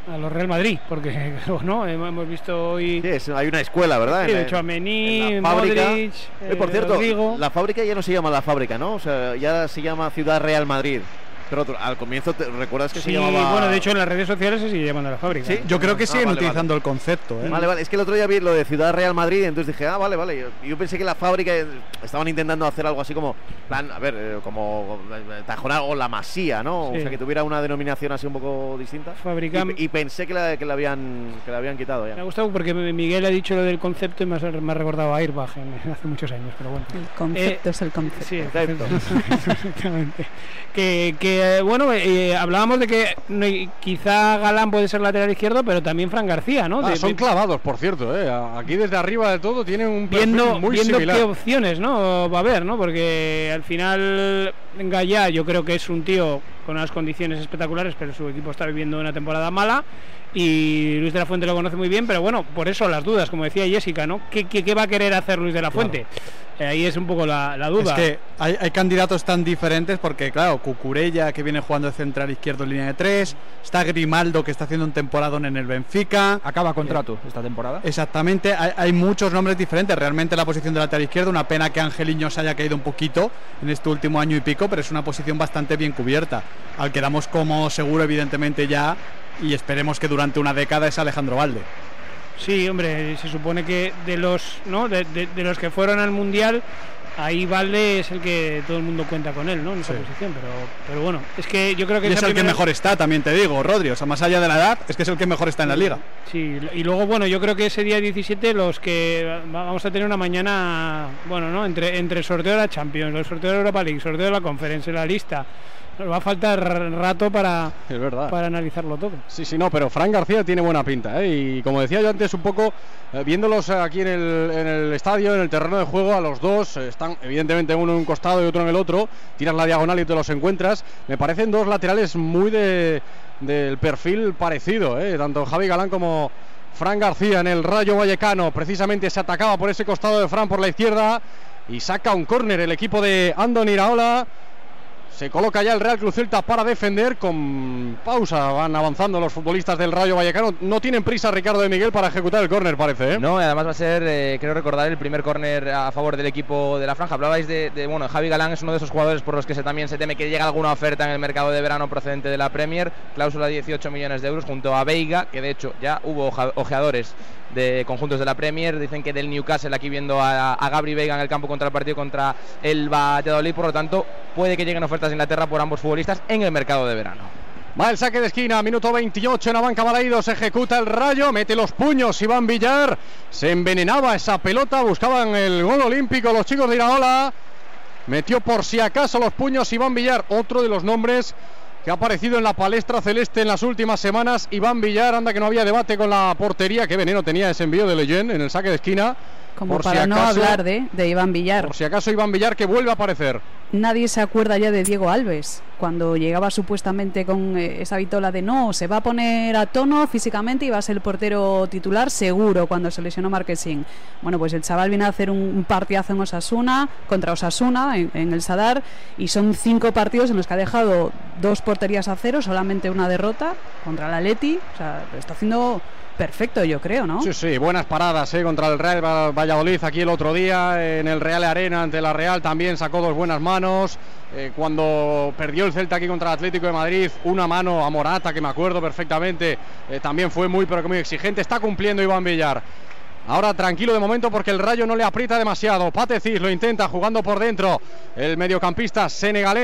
a lo Real Madrid, porque no hemos visto hoy. Sí, es, hay una escuela, ¿verdad? Sí, de hecho, Amení, fábrica. Modric, Eh, por eh, cierto, Rodrigo. la fábrica ya no se llama la fábrica, ¿no? O sea, ya se llama Ciudad Real Madrid. Pero otro- al comienzo, te, ¿recuerdas que se Sí, llamaba.? bueno, de hecho en las redes sociales se sigue llamando la fábrica. ¿Sí? Yo creo que Ah, siguen vale, utilizando el concepto. ¿eh? Vale, vale, es que el otro día vi lo de Ciudad Real Madrid, entonces dije, ah, vale, vale. Yo, yo pensé que la fábrica eh, estaban intentando hacer algo así como, plan, a ver, eh, como eh, Tajonar o la Masía, ¿no? O sea, que tuviera una denominación así un poco distinta. Fabricam- Y, y pensé que la, que la habían que la habían quitado ya. Me ha gustado porque Miguel ha dicho lo del concepto y me ha, me ha recordado a Airbag en- hace muchos años, pero bueno. El concepto Eh, es el concepto. Sí, el concepto. Exactamente. Que, que, eh, bueno, eh, hablábamos de que quizá Galán puede ser lateral izquierdo, pero también Fran García, ¿no? Ah, De- son clavados, por cierto. ¿eh? Aquí desde arriba de todo tienen un perfil viendo, muy viendo similar. qué opciones no va a haber, ¿no? Porque al final Gallá yo creo que es un tío con unas condiciones espectaculares, pero su equipo está viviendo una temporada mala y Luis de la Fuente lo conoce muy bien, pero bueno, por eso las dudas, como decía Jessica, ¿no? ¿Qué, qué- qué va a querer hacer Luis de la Fuente? Eh, ahí es un poco la, la duda. Es que hay, hay candidatos tan diferentes porque, claro, Cucurella que viene jugando de central izquierdo en línea de tres, está Grimaldo que está haciendo un temporadón en el Benfica. Acaba contrato esta temporada. Exactamente, hay, hay muchos nombres diferentes. Realmente la posición de lateral izquierdo, una pena que Angeliño se haya caído un poquito en este último año y pico, pero es una posición bastante bien cubierta. Al que damos como seguro, evidentemente, ya, y esperemos que durante una década es Alejandro Valde. Sí, hombre, se supone que de los, ¿no? de, de- de los que fueron al Mundial, ahí Valde es el que todo el mundo cuenta con él, ¿no? En esa Sí. posición, pero, pero bueno, es que yo creo que Y es el que mejor está, también te digo, Rodri. O sea, más allá de la edad, es que es el que mejor está en la liga. Sí, y luego, bueno, yo creo que ese día 17 los que va- vamos a tener una mañana, bueno, ¿no? Entre, entre el sorteo de la Champions, el sorteo de Europa League, sorteo de la Conference, la lista. Nos va a faltar rato para, Es verdad. para analizarlo todo. Sí, sí, no, pero Fran García tiene buena pinta, ¿eh? Y como decía yo antes, un poco eh, viéndolos aquí en el, en el estadio, en el terreno de juego, a los dos, eh, están evidentemente uno en un costado y otro en el otro, tiras la diagonal y te los encuentras. Me parecen dos laterales muy de, del perfil parecido, ¿eh? Tanto Javi Galán como Fran García en el Rayo Vallecano. Precisamente se atacaba por ese costado de Fran por la izquierda y saca un córner el equipo de Andoni Iraola. Se coloca ya el Real Cruz Celta para defender con pausa. Van avanzando los futbolistas del Rayo Vallecano. No tienen prisa Ricardo de Miguel para ejecutar el córner, parece. ¿eh? No, además va a ser, eh, creo recordar, el primer córner a favor del equipo de la franja. Hablabais de, bueno, Javi Galán es uno de esos jugadores por los que se, también se teme que llega alguna oferta en el mercado de verano procedente de la Premier. Cláusula de 18 millones de euros junto a Veiga, que de hecho ya hubo ojeadores de conjuntos de la Premier. Dicen que del Newcastle aquí viendo a, a Gabri Veiga en el campo contra el partido contra el Valladolid. Por lo tanto, puede que lleguen ofertas de Inglaterra por ambos futbolistas en el mercado de verano. Va el saque de esquina, minuto 28 en la banca Balaídos, ejecuta el rayo, mete los puños Iván Villar, se envenenaba esa pelota, buscaban el gol olímpico los chicos de Iraola, metió por si acaso los puños Iván Villar, otro de los nombres que ha aparecido en la palestra celeste en las últimas semanas, Iván Villar, anda que no había debate con la portería, qué veneno tenía ese envío de Leyen en el saque de esquina, Como Por si para no acaso- hablar de, de Iván Villar. Por si acaso Iván Villar que vuelve a aparecer. Nadie se acuerda ya de Diego Alves, cuando llegaba supuestamente con eh, esa vitola de no, se va a poner a tono físicamente y va a ser el portero titular seguro cuando se lesionó Marquesín. Bueno, pues el chaval viene a hacer un, partidazo en Osasuna, contra Osasuna, en, en el Sadar, y son cinco partidos en los que ha dejado dos porterías a cero, solamente una derrota contra la Leti. O sea, está haciendo perfecto, yo creo, ¿no? Sí, sí, buenas paradas ¿eh? contra el Real Va- Valladolid aquí el otro día, en el Real Arena ante la Real también sacó dos buenas manos. Eh, cuando perdió el Celta aquí contra el Atlético de Madrid, una mano a Morata, que me acuerdo perfectamente, eh, también fue muy, pero muy exigente. Está cumpliendo Iván Villar. Ahora tranquilo de momento porque el rayo no le aprieta demasiado. Patecis lo intenta jugando por dentro. El mediocampista senegalés.